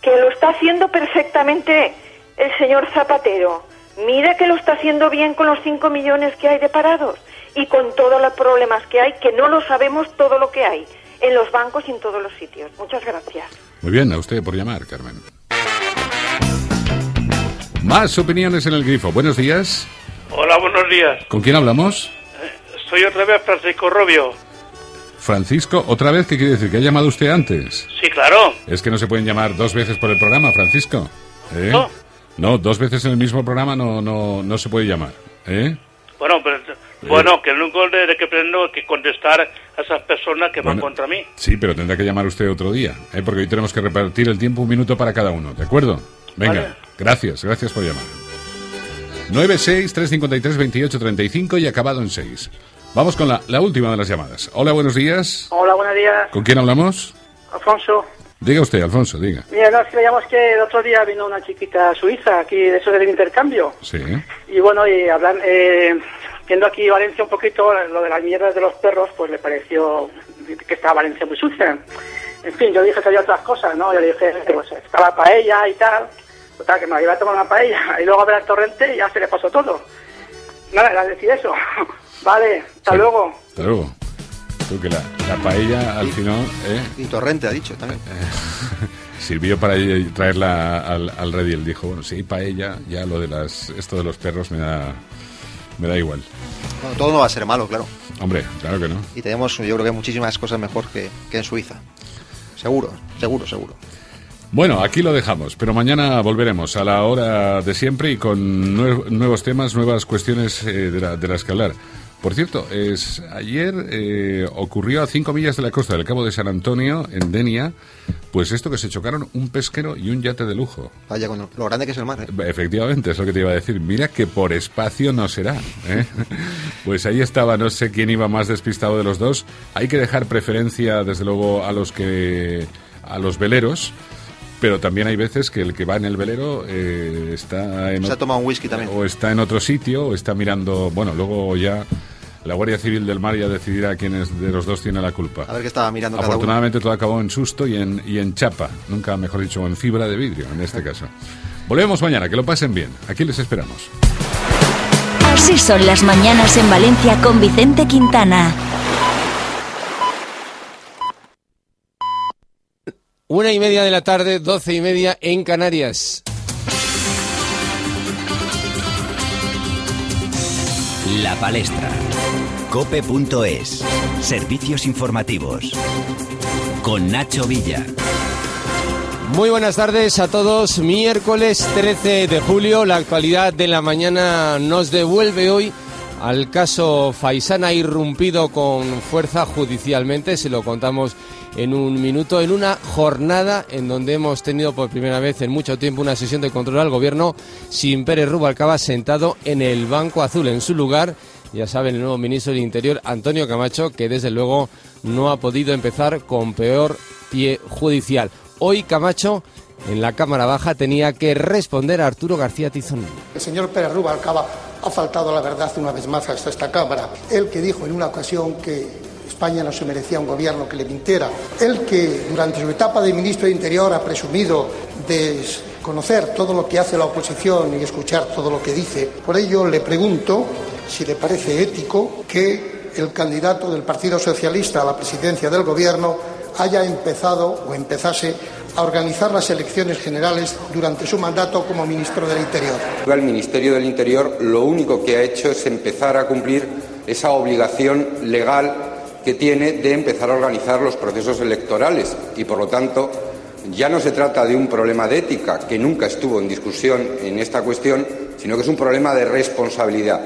que lo está haciendo perfectamente el señor Zapatero. Mira que lo está haciendo bien con los 5 millones que hay de parados y con todos los problemas que hay, que no lo sabemos todo lo que hay en los bancos y en todos los sitios. Muchas gracias. Muy bien, a usted por llamar, Carmen. Más opiniones en el grifo. Buenos días. Hola, buenos días. ¿Con quién hablamos? Soy otra vez Francisco Robio. Francisco, ¿otra vez qué quiere decir? ¿Que ha llamado usted antes? Sí, claro. Es que no se pueden llamar dos veces por el programa, Francisco. ¿Eh? No. No, dos veces en el mismo programa no, no, no se puede llamar. ¿Eh? Bueno, pero, bueno, que nunca le que tengo que contestar a esas personas que van Bueno. contra mí. Sí, pero tendrá que llamar usted otro día, ¿eh? porque hoy tenemos que repartir el tiempo un minuto para cada uno, ¿de acuerdo? Venga, Vale. gracias, gracias por llamar. 963532835 y acabado en 6. Vamos con la, la última de las llamadas. Hola, buenos días. Hola, buenos días. ¿Con quién hablamos? Alfonso. Diga usted, Alfonso, diga. Mira, no, es que le llamo, es que el otro día vino una chiquita suiza aquí de eso del intercambio. Sí. Y bueno, y hablan, eh, viendo aquí Valencia un poquito, lo de las mierdas de los perros, pues le pareció que estaba Valencia muy sucia. En fin, yo dije que había otras cosas, ¿no? Yo le dije, pues estaba paella y tal. Total, que me iba a tomar una paella y luego a ver al torrente y ya se le pasó todo. Nada, era decir eso. vale, hasta luego. Hasta luego. Creo que la, la paella al final ¿eh? Y torrente ha dicho también. sirvió para traerla al, al redil. Dijo, bueno, sí, paella, ya lo de las, esto de los perros me da, me da igual. Bueno, todo no va a ser malo, claro. Hombre, claro que no. Y tenemos, yo creo que muchísimas cosas mejor que, que en Suiza. Seguro, seguro, seguro. Bueno, aquí lo dejamos, pero mañana volveremos a la hora de siempre y con nue- nuevos temas, nuevas cuestiones eh, de, la- de las que hablar. Por cierto, es, ayer eh, ocurrió a cinco millas de la costa del Cabo de San Antonio, en Denia, pues esto que se chocaron un pesquero y un yate de lujo. Vaya, con lo grande que es el mar. ¿eh? Efectivamente, es lo que te iba a decir. Mira que por espacio no será. ¿eh? Pues ahí estaba, no sé quién iba más despistado de los dos. Hay que dejar preferencia, desde luego, a los que a los veleros. Pero también hay veces que el que va en el velero eh, está en Se ha ot- tomado un whisky también. o está en otro sitio o está mirando. Bueno, luego ya la Guardia Civil del Mar ya decidirá quién es de los dos tiene la culpa. A ver qué estaba mirando cada uno. Afortunadamente todo acabó en susto y en, y en chapa, nunca mejor dicho, en fibra de vidrio en este caso. Volvemos mañana, que lo pasen bien. Aquí les esperamos. Así son las mañanas en Valencia con Vicente Quintana. Una y media de la tarde, doce y media en Canarias. La Palestra. Cope.es. Servicios informativos. Con Nacho Villa. Muy buenas tardes a todos. Miércoles 13 de julio, la actualidad de la mañana nos devuelve hoy al caso Faisán ha irrumpido con fuerza judicialmente, se lo contamos en un minuto, en una jornada en donde hemos tenido por primera vez en mucho tiempo una sesión de control al gobierno sin Pérez Rubalcaba sentado en el banco azul. En su lugar, ya saben, el nuevo ministro del Interior, Antonio Camacho, que desde luego no ha podido empezar con peor pie judicial. Hoy Camacho en la Cámara Baja tenía que responder a Arturo García Tizón. El señor Pérez Rubalcaba ha faltado la verdad una vez más a esta Cámara. Él que dijo en una ocasión que España no se merecía un gobierno que le mintiera. Él que durante su etapa de ministro de Interior ha presumido de conocer todo lo que hace la oposición y escuchar todo lo que dice. Por ello le pregunto si le parece ético que el candidato del Partido Socialista a la presidencia del gobierno haya empezado o empezase a organizar las elecciones generales durante su mandato como ministro del Interior. El Ministerio del Interior lo único que ha hecho es empezar a cumplir esa obligación legal que tiene de empezar a organizar los procesos electorales y, por lo tanto, ya no se trata de un problema de ética, que nunca estuvo en discusión en esta cuestión, sino que es un problema de responsabilidad.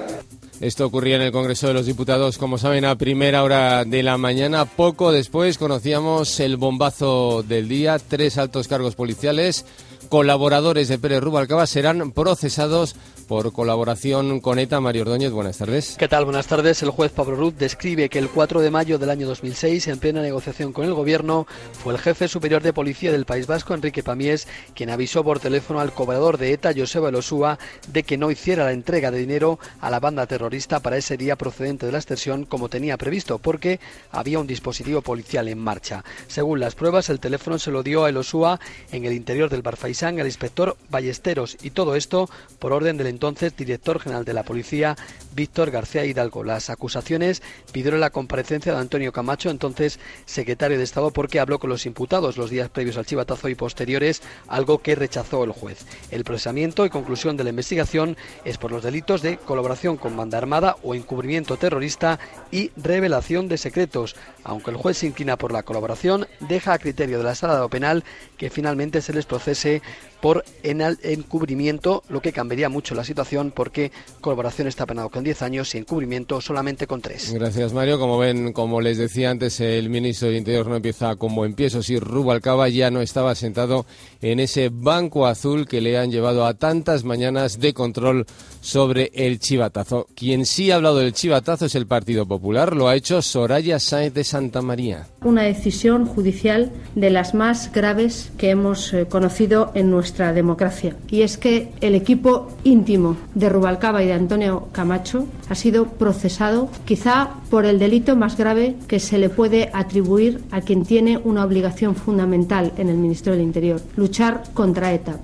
Esto ocurría en el Congreso de los Diputados, como saben, a primera hora de la mañana. Poco después conocíamos el bombazo del día. Tres altos cargos policiales, colaboradores de Pérez Rubalcaba, serán procesados por colaboración con ETA. Mario Ordóñez, buenas tardes. ¿Qué tal? Buenas tardes. El juez Pablo Ruth describe que el 4 de mayo del año 2006, en plena negociación con el gobierno, fue el jefe superior de policía del País Vasco, Enrique Pamies, quien avisó por teléfono al cobrador de ETA, Joseba Elosúa, de que no hiciera la entrega de dinero a la banda terrorista para ese día procedente de la extensión como tenía previsto, porque había un dispositivo policial en marcha. Según las pruebas, el teléfono se lo dio a Elosúa en el interior del Barfaisán al inspector Ballesteros y todo esto por orden del entonces director general de la policía, Víctor García Hidalgo. Las acusaciones pidieron la comparecencia de Antonio Camacho, entonces secretario de Estado, porque habló con los imputados los días previos al chivatazo y posteriores, algo que rechazó el juez. El procesamiento y conclusión de la investigación es por los delitos de colaboración con banda armada o encubrimiento terrorista y revelación de secretos. Aunque el juez se inclina por la colaboración, deja a criterio de la sala penal que finalmente se les procese por encubrimiento, lo que cambiaría mucho la situación porque colaboración está penado con 10 años y encubrimiento solamente con 3. Gracias, Mario. Como ven, como les decía antes, el ministro de Interior no empieza como empiezo. Si Rubalcaba ya no estaba sentado en ese banco azul que le han llevado a tantas mañanas de control sobre el chivatazo. Quien sí ha hablado del chivatazo es el Partido Popular. Lo ha hecho Soraya Sáenz de Santa María. Una decisión judicial de las más graves que hemos eh, conocido en nuestra nuestra democracia. Y es que el equipo íntimo de Rubalcaba y de Antonio Camacho ha sido procesado quizá por el delito más grave que se le puede atribuir a quien tiene una obligación fundamental en el Ministerio del Interior, luchar contra ETA.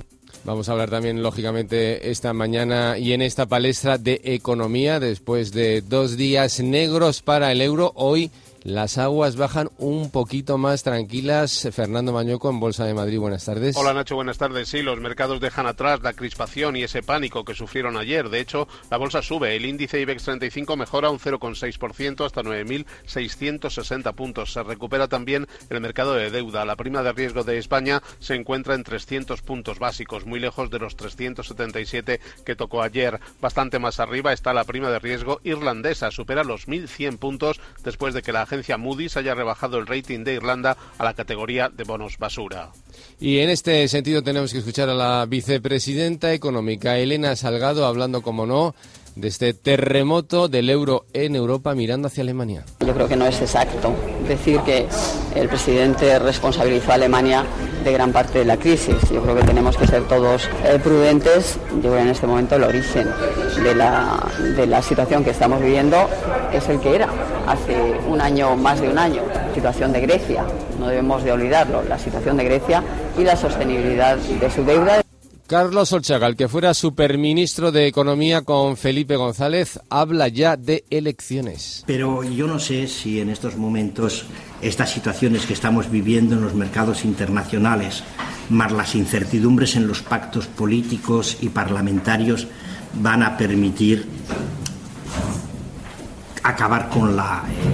Vamos a hablar también, lógicamente, esta mañana y en esta palestra de economía, después de dos días negros para el euro, hoy las aguas bajan un poquito más tranquilas. Fernando Mañoco en Bolsa de Madrid, buenas tardes. Hola Nacho, buenas tardes. Sí, los mercados dejan atrás la crispación y ese pánico que sufrieron ayer. De hecho, la bolsa sube. El índice IBEX 35 mejora un 0,6% hasta 9.660 puntos. Se recupera también el mercado de deuda. La prima de riesgo de España se encuentra en 300 puntos básicos, muy lejos de los 377 que tocó ayer. Bastante más arriba está la prima de riesgo irlandesa. Supera los 1.100 puntos después de que la agencia Moody's haya rebajado el rating de Irlanda a la categoría de bonos basura. Y en este sentido tenemos que escuchar a la vicepresidenta económica Elena Salgado hablando, como no, de este terremoto del euro en Europa mirando hacia Alemania. Yo creo que no es exacto decir que el presidente responsabilizó a Alemania de gran parte de la crisis. Yo creo que tenemos que ser todos eh, prudentes. Yo creo que en este momento el origen de la, de la situación que estamos viviendo es el que era hace un año, más de un año, situación de Grecia. No debemos de olvidarlo, la situación de Grecia y la sostenibilidad de su deuda. Carlos Olchagal, que fuera superministro de Economía con Felipe González, habla ya de elecciones. Pero yo no sé si en estos momentos estas situaciones que estamos viviendo en los mercados internacionales, más las incertidumbres en los pactos políticos y parlamentarios, van a permitir acabar con la... Eh,